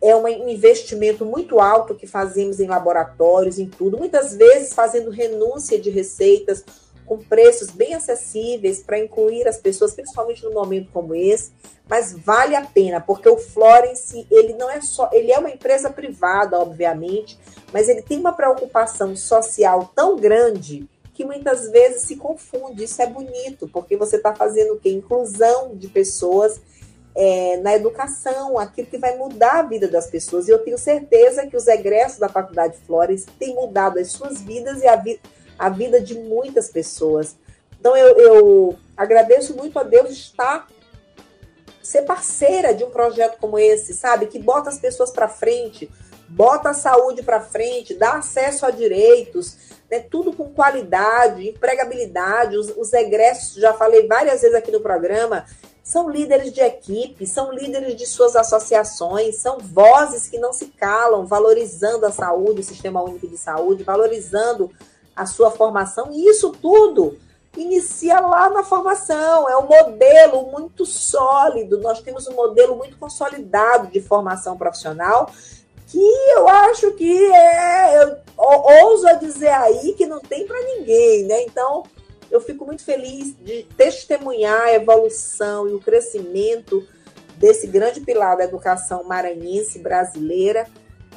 é um investimento muito alto que fazemos em laboratórios, em tudo, muitas vezes fazendo renúncia de receitas com preços bem acessíveis para incluir as pessoas, principalmente num momento como esse, mas vale a pena, porque o Florence, ele não é só, ele é uma empresa privada, obviamente, mas ele tem uma preocupação social tão grande que muitas vezes se confunde. Isso é bonito, porque você está fazendo o quê? Inclusão de pessoas é, na educação, aquilo que vai mudar a vida das pessoas. E eu tenho certeza que os egressos da Faculdade Flores têm mudado as suas vidas e a, vi a vida de muitas pessoas. Então eu, eu agradeço muito a Deus estar ser parceira de um projeto como esse, sabe? Que bota as pessoas para frente, bota a saúde para frente, dá acesso a direitos, né? tudo com qualidade, empregabilidade. Os, os egressos, já falei várias vezes aqui no programa, são líderes de equipe, são líderes de suas associações, são vozes que não se calam, valorizando a saúde, o Sistema Único de Saúde, valorizando a sua formação, e isso tudo inicia lá na formação, é um modelo muito sólido, nós temos um modelo muito consolidado de formação profissional, que eu acho que é, eu ouso dizer aí que não tem para ninguém, né? Então, eu fico muito feliz de testemunhar a evolução e o crescimento desse grande pilar da educação maranhense brasileira,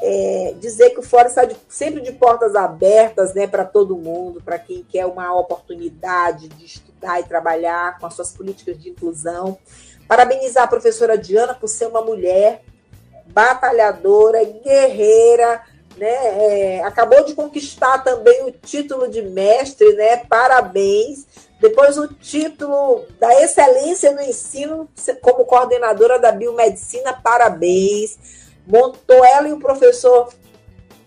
é, dizer que o Fórum está de, sempre de portas abertas né, para todo mundo, para quem quer uma oportunidade de estudar e trabalhar com as suas políticas de inclusão. Parabenizar a professora Diana por ser uma mulher batalhadora, guerreira, né? É, acabou de conquistar também o título de mestre, né? Parabéns. Depois o título da excelência no ensino como coordenadora da biomedicina, parabéns montou ela e o professor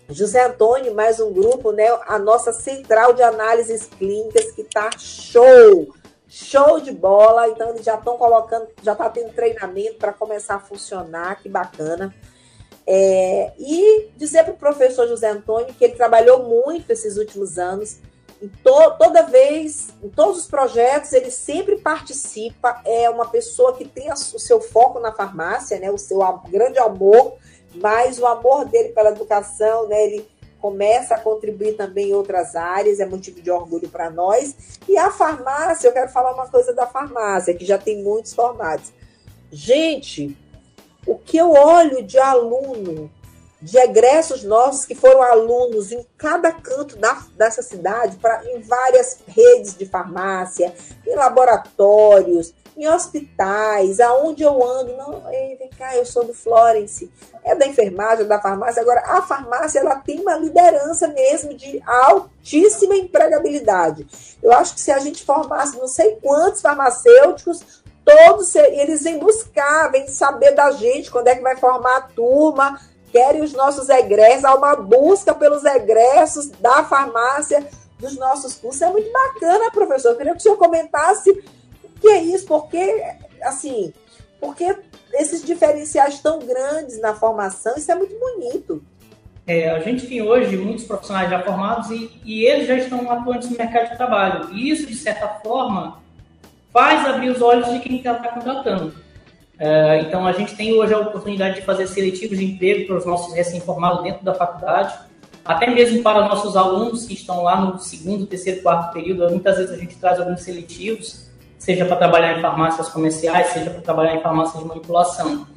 José Antônio, mais um grupo, né? A nossa central de análises clínicas que tá show, show de bola. Então eles já estão colocando, já está tendo treinamento para começar a funcionar, que bacana. É, e dizer para o professor José Antônio que ele trabalhou muito esses últimos anos to, toda vez, em todos os projetos, ele sempre participa, é uma pessoa que tem a, o seu foco na farmácia, né, o seu grande amor, mas o amor dele pela educação, né, ele começa a contribuir também em outras áreas, é motivo de orgulho para nós. E a farmácia, eu quero falar uma coisa da farmácia, que já tem muitos formatos. Gente, o que eu olho de aluno de egressos nossos que foram alunos em cada canto da, dessa cidade, pra, em várias redes de farmácia, em laboratórios, em hospitais, aonde eu ando. Não, ei, vem cá, eu sou do Florence, é da enfermagem, da farmácia. Agora, a farmácia ela tem uma liderança mesmo de altíssima empregabilidade. Eu acho que se a gente formasse não sei quantos farmacêuticos, todos eles vêm buscar, vêm saber da gente quando é que vai formar a turma querem os nossos egressos, há uma busca pelos egressos da farmácia dos nossos cursos. É muito bacana, professor. Eu queria que o senhor comentasse que é isso, porque, assim, porque esses diferenciais tão grandes na formação, isso é muito bonito. É, a gente tem hoje muitos profissionais já formados e, e eles já estão atuantes no mercado de trabalho. E isso, de certa forma, faz abrir os olhos de quem está contratando. É, então, a gente tem hoje a oportunidade de fazer seletivos de emprego para os nossos recém-formados dentro da faculdade, até mesmo para nossos alunos que estão lá no segundo, terceiro, quarto período. Muitas vezes a gente traz alguns seletivos, seja para trabalhar em farmácias comerciais, seja para trabalhar em farmácias de manipulação.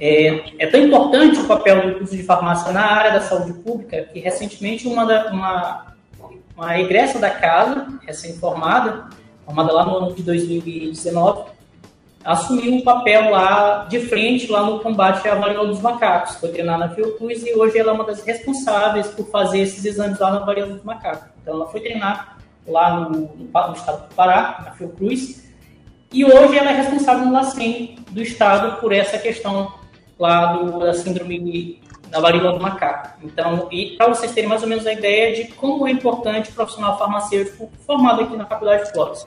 É, é, tão importante o papel do curso de farmácia na área da saúde pública que recentemente uma, da, uma, uma egressa da casa, recém-formada, formada lá no ano de 2019, assumiu um papel lá de frente lá no combate à varíola dos macacos. Foi treinar na Fiocruz e hoje ela é uma das responsáveis por fazer esses exames lá na varíola dos macacos. Então ela foi treinar lá no, no, no estado do Pará, na Fiocruz, e hoje ela é responsável no LACEN do estado por essa questão lá do, da síndrome da varíola do macaco. Então, e para vocês terem mais ou menos a ideia de como é importante o profissional farmacêutico formado aqui na Faculdade de Flores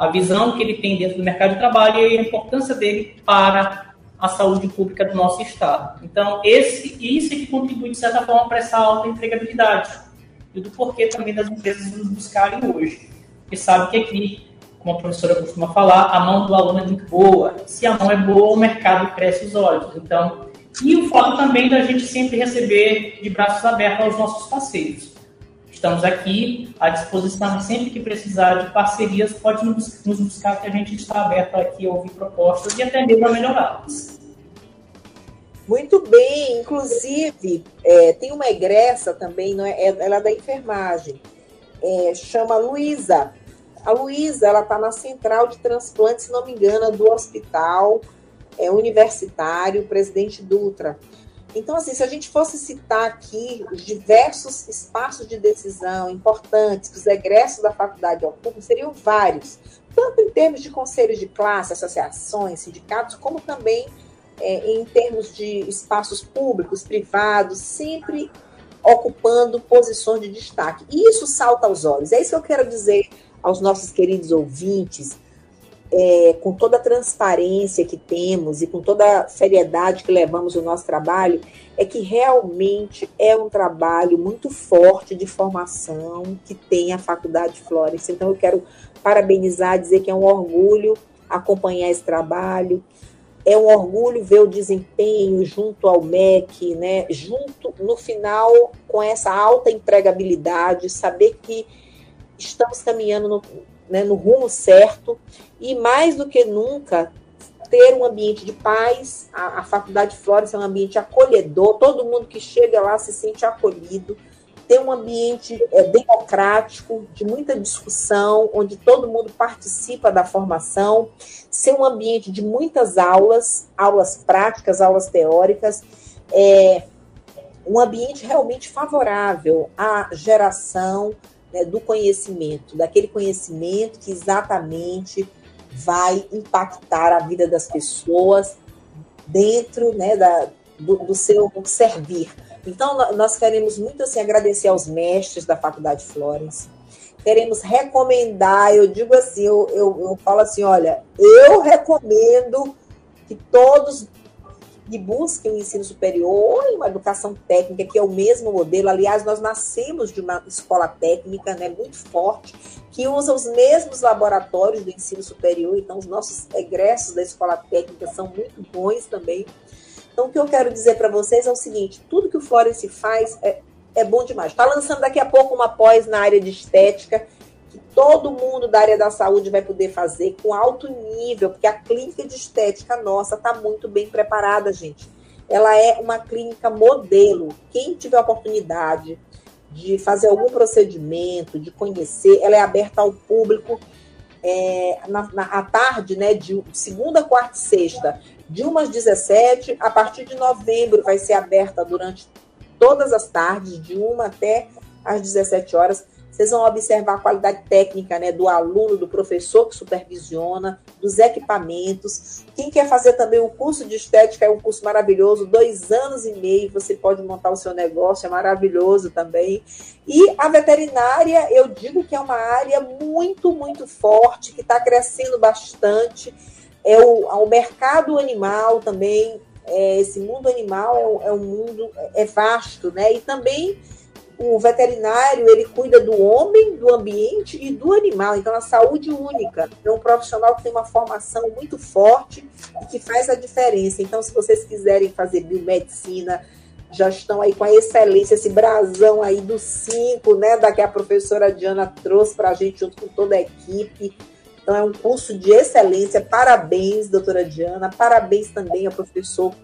a visão que ele tem dentro do mercado de trabalho e a importância dele para a saúde pública do nosso estado. Então, esse, isso é que contribui, de certa forma, para essa alta empregabilidade. E do porquê também das empresas nos buscarem hoje. Porque sabe que aqui, como a professora costuma falar, a mão do aluno é muito boa. Se a mão é boa, o mercado cresce os olhos. Então, e o fato também da gente sempre receber de braços abertos aos nossos parceiros. Estamos aqui à disposição sempre que precisar de parcerias, pode nos buscar que a gente está aberto aqui a ouvir propostas e até mesmo a melhorá-las. Muito bem, inclusive é, tem uma egressa também, não é? é ela é da enfermagem, é, chama Luísa. A Luísa, ela está na central de transplante, se não me engano, do hospital é, universitário Presidente Dutra. Então, assim, se a gente fosse citar aqui os diversos espaços de decisão importantes que os egressos da faculdade ocupam, seriam vários, tanto em termos de conselhos de classe, associações, sindicatos, como também é, em termos de espaços públicos, privados, sempre ocupando posições de destaque. E isso salta aos olhos. É isso que eu quero dizer aos nossos queridos ouvintes, é, com toda a transparência que temos e com toda a seriedade que levamos o nosso trabalho, é que realmente é um trabalho muito forte de formação que tem a Faculdade Florence. Então, eu quero parabenizar, dizer que é um orgulho acompanhar esse trabalho, é um orgulho ver o desempenho junto ao MEC, né? junto no final com essa alta empregabilidade, saber que estamos caminhando no, né, no rumo certo e mais do que nunca ter um ambiente de paz. A, a Faculdade Flores é um ambiente acolhedor, todo mundo que chega lá se sente acolhido ter um ambiente é, democrático, de muita discussão, onde todo mundo participa da formação, ser um ambiente de muitas aulas, aulas práticas, aulas teóricas, é, um ambiente realmente favorável à geração né, do conhecimento, daquele conhecimento que exatamente vai impactar a vida das pessoas dentro né, da, do, do seu servir então, nós queremos muito assim, agradecer aos mestres da Faculdade Florence. Queremos recomendar, eu digo assim, eu, eu, eu falo assim, olha, eu recomendo que todos que busquem o ensino superior e uma educação técnica, que é o mesmo modelo. Aliás, nós nascemos de uma escola técnica né, muito forte, que usa os mesmos laboratórios do ensino superior, então os nossos egressos da escola técnica são muito bons também. Então, o que eu quero dizer para vocês é o seguinte: tudo que o Florence faz é, é bom demais. Está lançando daqui a pouco uma pós na área de estética, que todo mundo da área da saúde vai poder fazer com alto nível, porque a clínica de estética nossa está muito bem preparada, gente. Ela é uma clínica modelo. Quem tiver oportunidade de fazer algum procedimento, de conhecer, ela é aberta ao público é, na, na, à tarde, né, de segunda, quarta e sexta, de umas 17, a partir de novembro vai ser aberta durante todas as tardes, de uma até às 17 horas. Vocês vão observar a qualidade técnica né, do aluno, do professor que supervisiona, dos equipamentos. Quem quer fazer também o curso de estética é um curso maravilhoso, dois anos e meio, você pode montar o seu negócio, é maravilhoso também. E a veterinária, eu digo que é uma área muito, muito forte, que está crescendo bastante é o, o mercado animal também, é, esse mundo animal é, é um mundo é vasto, né? E também o veterinário ele cuida do homem, do ambiente e do animal. Então a saúde única é um profissional que tem uma formação muito forte e que faz a diferença. Então se vocês quiserem fazer biomedicina já estão aí com a excelência, esse brasão aí dos cinco, né, da que a professora Diana trouxe para a gente junto com toda a equipe. Então, é um curso de excelência. Parabéns, doutora Diana. Parabéns também ao professor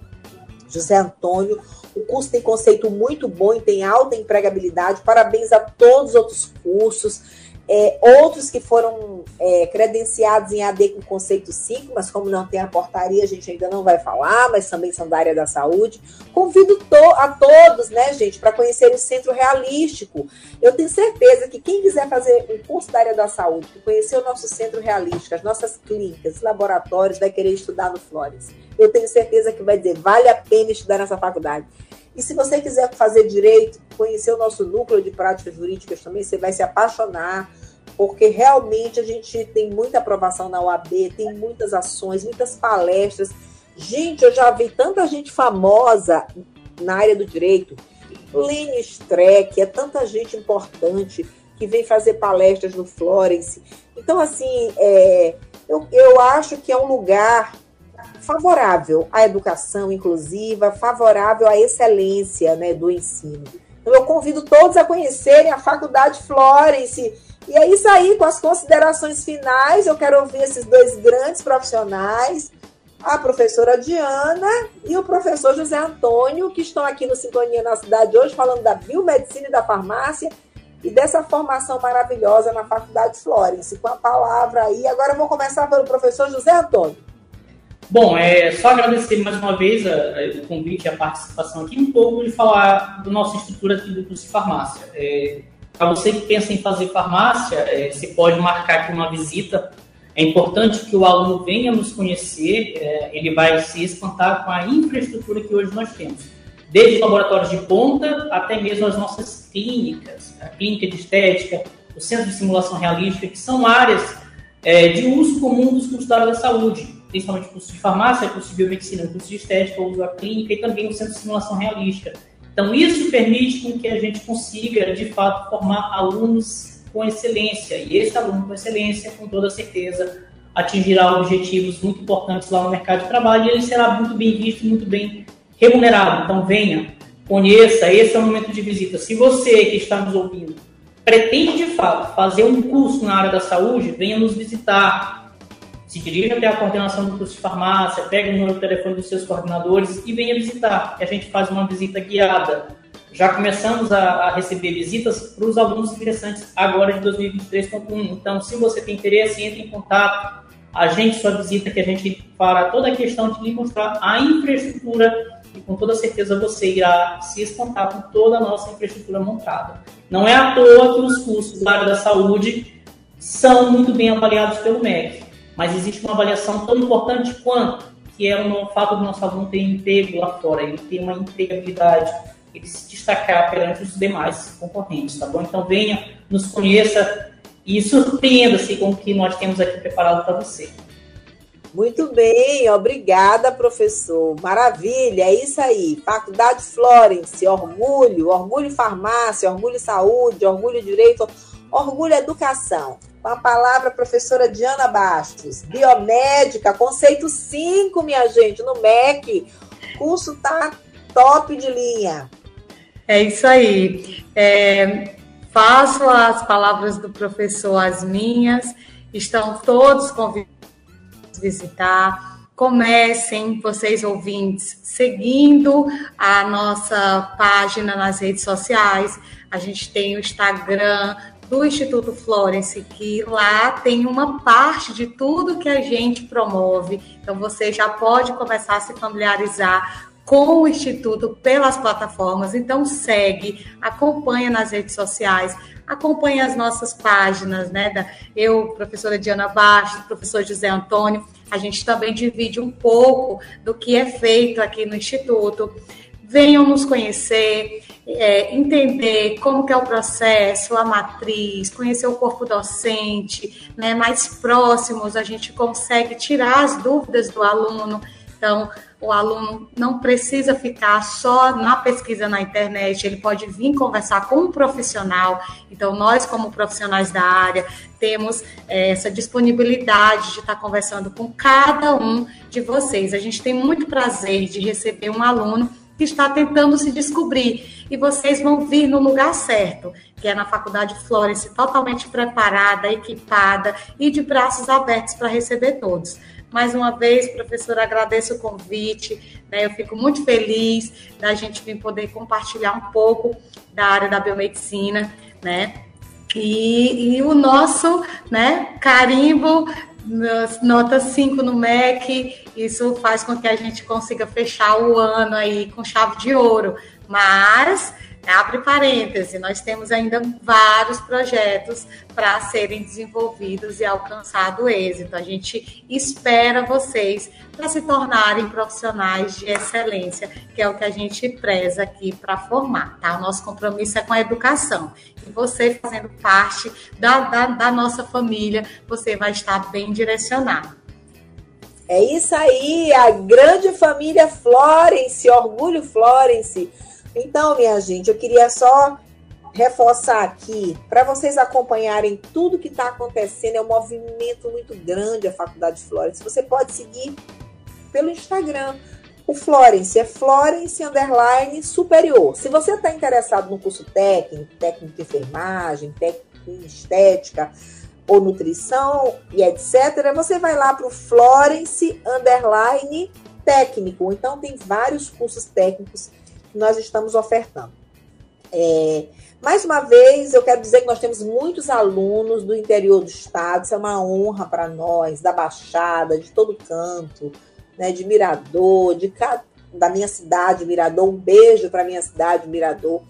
José Antônio. O curso tem conceito muito bom e tem alta empregabilidade. Parabéns a todos os outros cursos. É, outros que foram é, credenciados em AD com conceito 5, mas como não tem a portaria, a gente ainda não vai falar, mas também são da área da saúde. Convido to a todos, né, gente, para conhecer o Centro Realístico. Eu tenho certeza que quem quiser fazer um curso da área da saúde, conhecer o nosso Centro Realístico, as nossas clínicas, laboratórios, vai querer estudar no Flores. Eu tenho certeza que vai dizer, vale a pena estudar nessa faculdade. E se você quiser fazer direito, conhecer o nosso núcleo de práticas jurídicas também, você vai se apaixonar, porque realmente a gente tem muita aprovação na UAB, tem muitas ações, muitas palestras. Gente, eu já vi tanta gente famosa na área do direito. Lênin Streck, é tanta gente importante que vem fazer palestras no Florence. Então, assim, é, eu, eu acho que é um lugar favorável à educação inclusiva, favorável à excelência né, do ensino. Então, eu convido todos a conhecerem a Faculdade Florence. E é isso aí, com as considerações finais, eu quero ouvir esses dois grandes profissionais, a professora Diana e o professor José Antônio, que estão aqui no Sintonia na Cidade hoje, falando da biomedicina e da farmácia e dessa formação maravilhosa na Faculdade Florence. Com a palavra aí, agora eu vou começar pelo professor José Antônio. Bom, é só agradecer mais uma vez a, a, o convite e a participação aqui, um pouco de falar da nossa estrutura aqui do curso de farmácia. É, Para você que pensa em fazer farmácia, é, você pode marcar aqui uma visita. É importante que o aluno venha nos conhecer, é, ele vai se espantar com a infraestrutura que hoje nós temos. Desde laboratórios de ponta até mesmo as nossas clínicas, a clínica de estética, o centro de simulação realística, que são áreas é, de uso comum dos cursos da área da saúde principalmente curso de farmácia, curso de biomedicina, curso de estética, uso da clínica e também o centro de simulação realística. Então, isso permite com que a gente consiga, de fato, formar alunos com excelência. E esse aluno com excelência, com toda certeza, atingirá objetivos muito importantes lá no mercado de trabalho e ele será muito bem visto, muito bem remunerado. Então, venha, conheça, esse é o momento de visita. Se você que está nos ouvindo pretende, de fato, fazer um curso na área da saúde, venha nos visitar se dirija até a coordenação do curso de farmácia, pega o número de telefone dos seus coordenadores e venha visitar. E a gente faz uma visita guiada. Já começamos a, a receber visitas para os alunos interessantes agora de 2023 com um. Então, se você tem interesse, entre em contato, agende sua visita que a gente fará toda a questão de lhe mostrar a infraestrutura e com toda certeza você irá se espantar com toda a nossa infraestrutura montada. Não é à toa que os cursos da área da saúde são muito bem avaliados pelo MEC mas existe uma avaliação tão importante quanto, que é o fato do nosso aluno ter emprego lá fora, ele ter uma empregabilidade, ele se destacar perante os demais concorrentes, tá bom? Então venha, nos conheça e surpreenda-se com o que nós temos aqui preparado para você. Muito bem, obrigada, professor. Maravilha, é isso aí. Faculdade Florence, orgulho, orgulho farmácia, orgulho saúde, orgulho direito, orgulho educação. Com a palavra, professora Diana Bastos, biomédica, conceito 5, minha gente, no MEC. O curso tá top de linha. É isso aí. É, faço as palavras do professor as minhas. Estão todos convidados a visitar. Comecem, vocês ouvintes, seguindo a nossa página nas redes sociais. A gente tem o Instagram, do Instituto Florence, que lá tem uma parte de tudo que a gente promove. Então você já pode começar a se familiarizar com o Instituto pelas plataformas. Então segue, acompanha nas redes sociais, acompanha as nossas páginas, né? Da, eu, professora Diana Bastos, professor José Antônio, a gente também divide um pouco do que é feito aqui no Instituto. Venham nos conhecer é, entender como que é o processo, a matriz, conhecer o corpo docente, né, mais próximos, a gente consegue tirar as dúvidas do aluno. Então, o aluno não precisa ficar só na pesquisa na internet, ele pode vir conversar com um profissional. Então, nós, como profissionais da área, temos é, essa disponibilidade de estar conversando com cada um de vocês. A gente tem muito prazer de receber um aluno que está tentando se descobrir. E vocês vão vir no lugar certo, que é na Faculdade Florence, totalmente preparada, equipada e de braços abertos para receber todos. Mais uma vez, professora, agradeço o convite. Né? Eu fico muito feliz da gente vir poder compartilhar um pouco da área da biomedicina, né? E, e o nosso né, carimbo nota 5 no MEC, isso faz com que a gente consiga fechar o ano aí com chave de ouro. Mas, abre parêntese, nós temos ainda vários projetos para serem desenvolvidos e alcançado êxito. A gente espera vocês para se tornarem profissionais de excelência, que é o que a gente preza aqui para formar, tá? O nosso compromisso é com a educação. E você fazendo parte da, da, da nossa família, você vai estar bem direcionado. É isso aí, a grande família Florence, orgulho Florence. Então, minha gente, eu queria só reforçar aqui para vocês acompanharem tudo que está acontecendo. É um movimento muito grande a Faculdade de Florence. Você pode seguir pelo Instagram. O Florence é Florence Underline Superior. Se você está interessado no curso técnico, técnico de enfermagem, técnico em estética ou nutrição e etc., você vai lá para o Florence Underline Técnico. Então, tem vários cursos técnicos nós estamos ofertando. É, mais uma vez, eu quero dizer que nós temos muitos alunos do interior do estado, isso é uma honra para nós, da Baixada, de todo canto, né, de Mirador, de da minha cidade, Mirador. Um beijo para minha cidade, Mirador.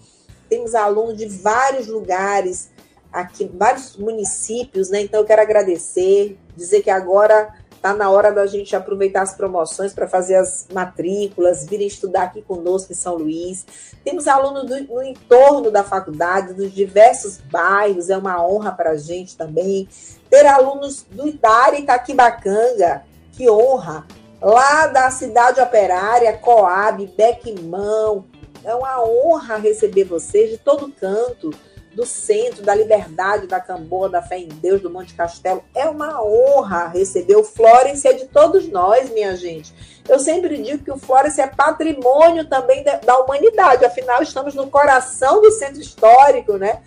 Temos alunos de vários lugares aqui, vários municípios, né? Então eu quero agradecer, dizer que agora Tá na hora da gente aproveitar as promoções para fazer as matrículas, virem estudar aqui conosco em São Luís. Temos alunos do, no entorno da faculdade, dos diversos bairros, é uma honra para a gente também. Ter alunos do Idari Itaquibacanga, que honra. Lá da cidade operária, Coab, Bequimão. É uma honra receber vocês de todo canto do centro, da liberdade, da Camboa, da fé em Deus, do Monte Castelo. É uma honra receber o Florence, é de todos nós, minha gente. Eu sempre digo que o Florence é patrimônio também da humanidade, afinal, estamos no coração do centro histórico, né?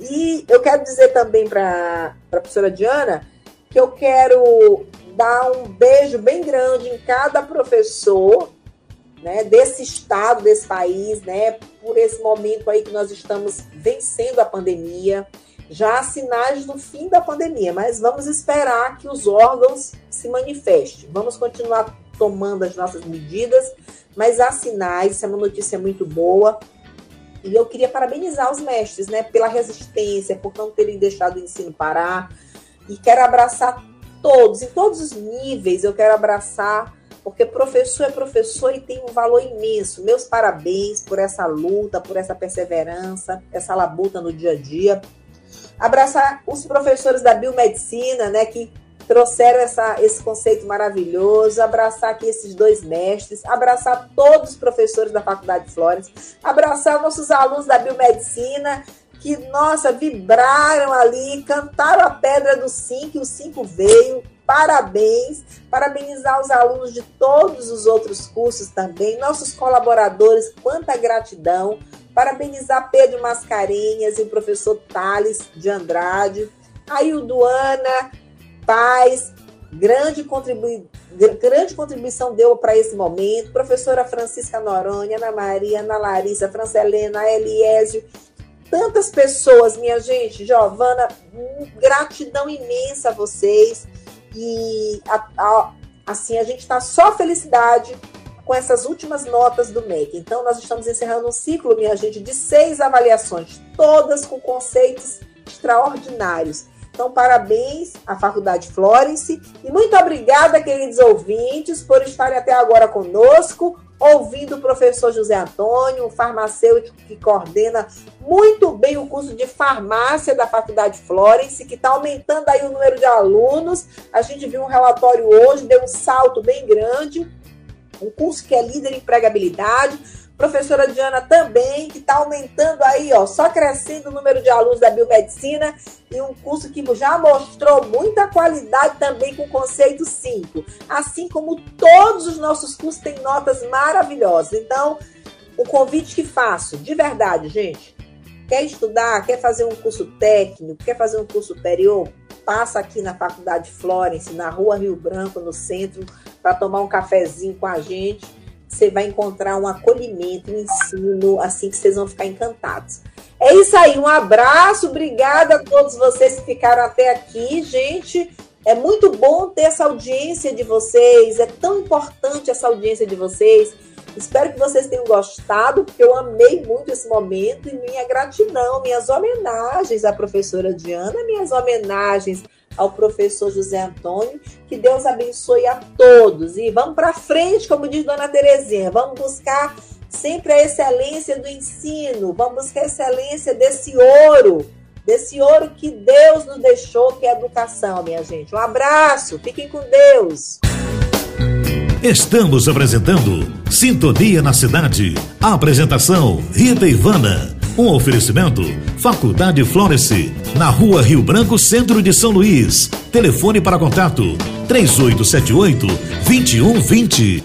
E eu quero dizer também para a professora Diana que eu quero dar um beijo bem grande em cada professor né, desse estado, desse país, né, por esse momento aí que nós estamos vencendo a pandemia. Já há sinais do fim da pandemia, mas vamos esperar que os órgãos se manifestem. Vamos continuar tomando as nossas medidas, mas há sinais, isso é uma notícia muito boa. E eu queria parabenizar os mestres, né, pela resistência, por não terem deixado o ensino parar. E quero abraçar todos, em todos os níveis, eu quero abraçar porque professor é professor e tem um valor imenso. Meus parabéns por essa luta, por essa perseverança, essa labuta no dia a dia. Abraçar os professores da biomedicina, né, que trouxeram essa, esse conceito maravilhoso, abraçar aqui esses dois mestres, abraçar todos os professores da Faculdade de Flores, abraçar nossos alunos da biomedicina, que, nossa, vibraram ali, cantaram a pedra do 5, e o 5 veio, parabéns, parabenizar os alunos de todos os outros cursos também, nossos colaboradores, quanta gratidão, parabenizar Pedro Mascarenhas e o professor Thales de Andrade, a Ilduana Paz, grande, contribui, grande contribuição deu para esse momento, professora Francisca Noronha, Ana Maria, Ana Larissa, Francelena, Eliésio, tantas pessoas, minha gente, Giovana, gratidão imensa a vocês, e a, a, assim, a gente está só felicidade com essas últimas notas do MEC. Então, nós estamos encerrando um ciclo, minha gente, de seis avaliações, todas com conceitos extraordinários. Então, parabéns à Faculdade Florence e muito obrigada, queridos ouvintes, por estarem até agora conosco ouvindo o professor José Antônio, um farmacêutico que coordena muito bem o curso de farmácia da Faculdade Florence, que está aumentando aí o número de alunos. A gente viu um relatório hoje, deu um salto bem grande. Um curso que é líder em empregabilidade, Professora Diana também, que está aumentando aí, ó, só crescendo o número de alunos da biomedicina e um curso que já mostrou muita qualidade também com o conceito 5. Assim como todos os nossos cursos têm notas maravilhosas. Então, o convite que faço, de verdade, gente, quer estudar, quer fazer um curso técnico, quer fazer um curso superior, passa aqui na Faculdade Florence, na Rua Rio Branco, no centro, para tomar um cafezinho com a gente você vai encontrar um acolhimento, um ensino, assim que vocês vão ficar encantados. É isso aí, um abraço, obrigada a todos vocês que ficaram até aqui, gente. É muito bom ter essa audiência de vocês, é tão importante essa audiência de vocês. Espero que vocês tenham gostado, porque eu amei muito esse momento e minha gratidão, minhas homenagens à professora Diana, minhas homenagens ao professor José Antônio. Que Deus abençoe a todos. E vamos para frente, como diz Dona Terezinha, vamos buscar sempre a excelência do ensino, vamos buscar a excelência desse ouro, desse ouro que Deus nos deixou, que é a educação, minha gente. Um abraço, fiquem com Deus. Estamos apresentando Sintonia na Cidade. A apresentação Rita Ivana. Um oferecimento Faculdade Florence, na Rua Rio Branco, Centro de São Luís. Telefone para contato 3878 2120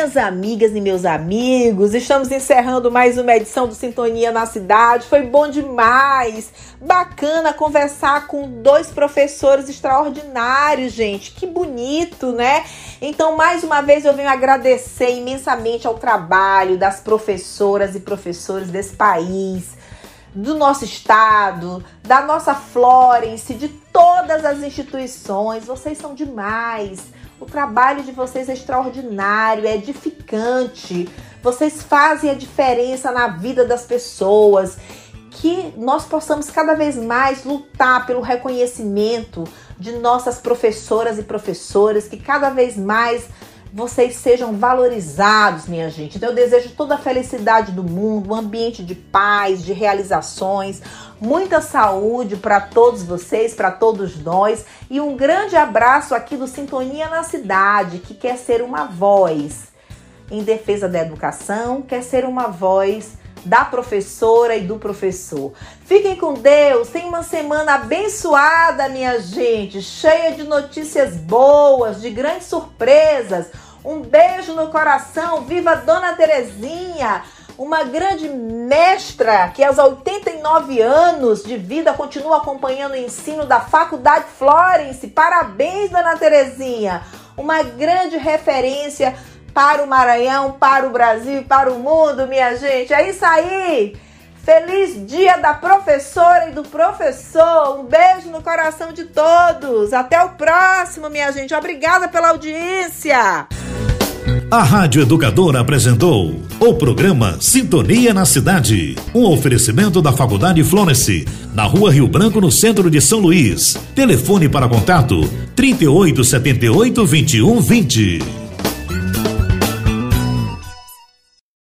minhas amigas e meus amigos, estamos encerrando mais uma edição do Sintonia na Cidade. Foi bom demais, bacana conversar com dois professores extraordinários, gente. Que bonito, né? Então, mais uma vez, eu venho agradecer imensamente ao trabalho das professoras e professores desse país do nosso estado, da nossa Florence, de todas as instituições. Vocês são demais. O trabalho de vocês é extraordinário, é edificante. Vocês fazem a diferença na vida das pessoas. Que nós possamos cada vez mais lutar pelo reconhecimento de nossas professoras e professores, que cada vez mais vocês sejam valorizados, minha gente. Então eu desejo toda a felicidade do mundo, um ambiente de paz, de realizações, muita saúde para todos vocês, para todos nós e um grande abraço aqui do Sintonia na Cidade, que quer ser uma voz em defesa da educação, quer ser uma voz da professora e do professor. Fiquem com Deus, tem uma semana abençoada, minha gente, cheia de notícias boas, de grandes surpresas. Um beijo no coração, viva Dona Terezinha! uma grande mestra que aos 89 anos de vida continua acompanhando o ensino da Faculdade Florence. Parabéns, dona Terezinha! Uma grande referência para o Maranhão, para o Brasil para o mundo, minha gente. É isso aí! Feliz dia da professora e do professor. Um beijo no coração de todos. Até o próximo, minha gente. Obrigada pela audiência. A Rádio Educadora apresentou o programa Sintonia na Cidade. Um oferecimento da Faculdade Florence, na Rua Rio Branco, no centro de São Luís. Telefone para contato 3878 2120.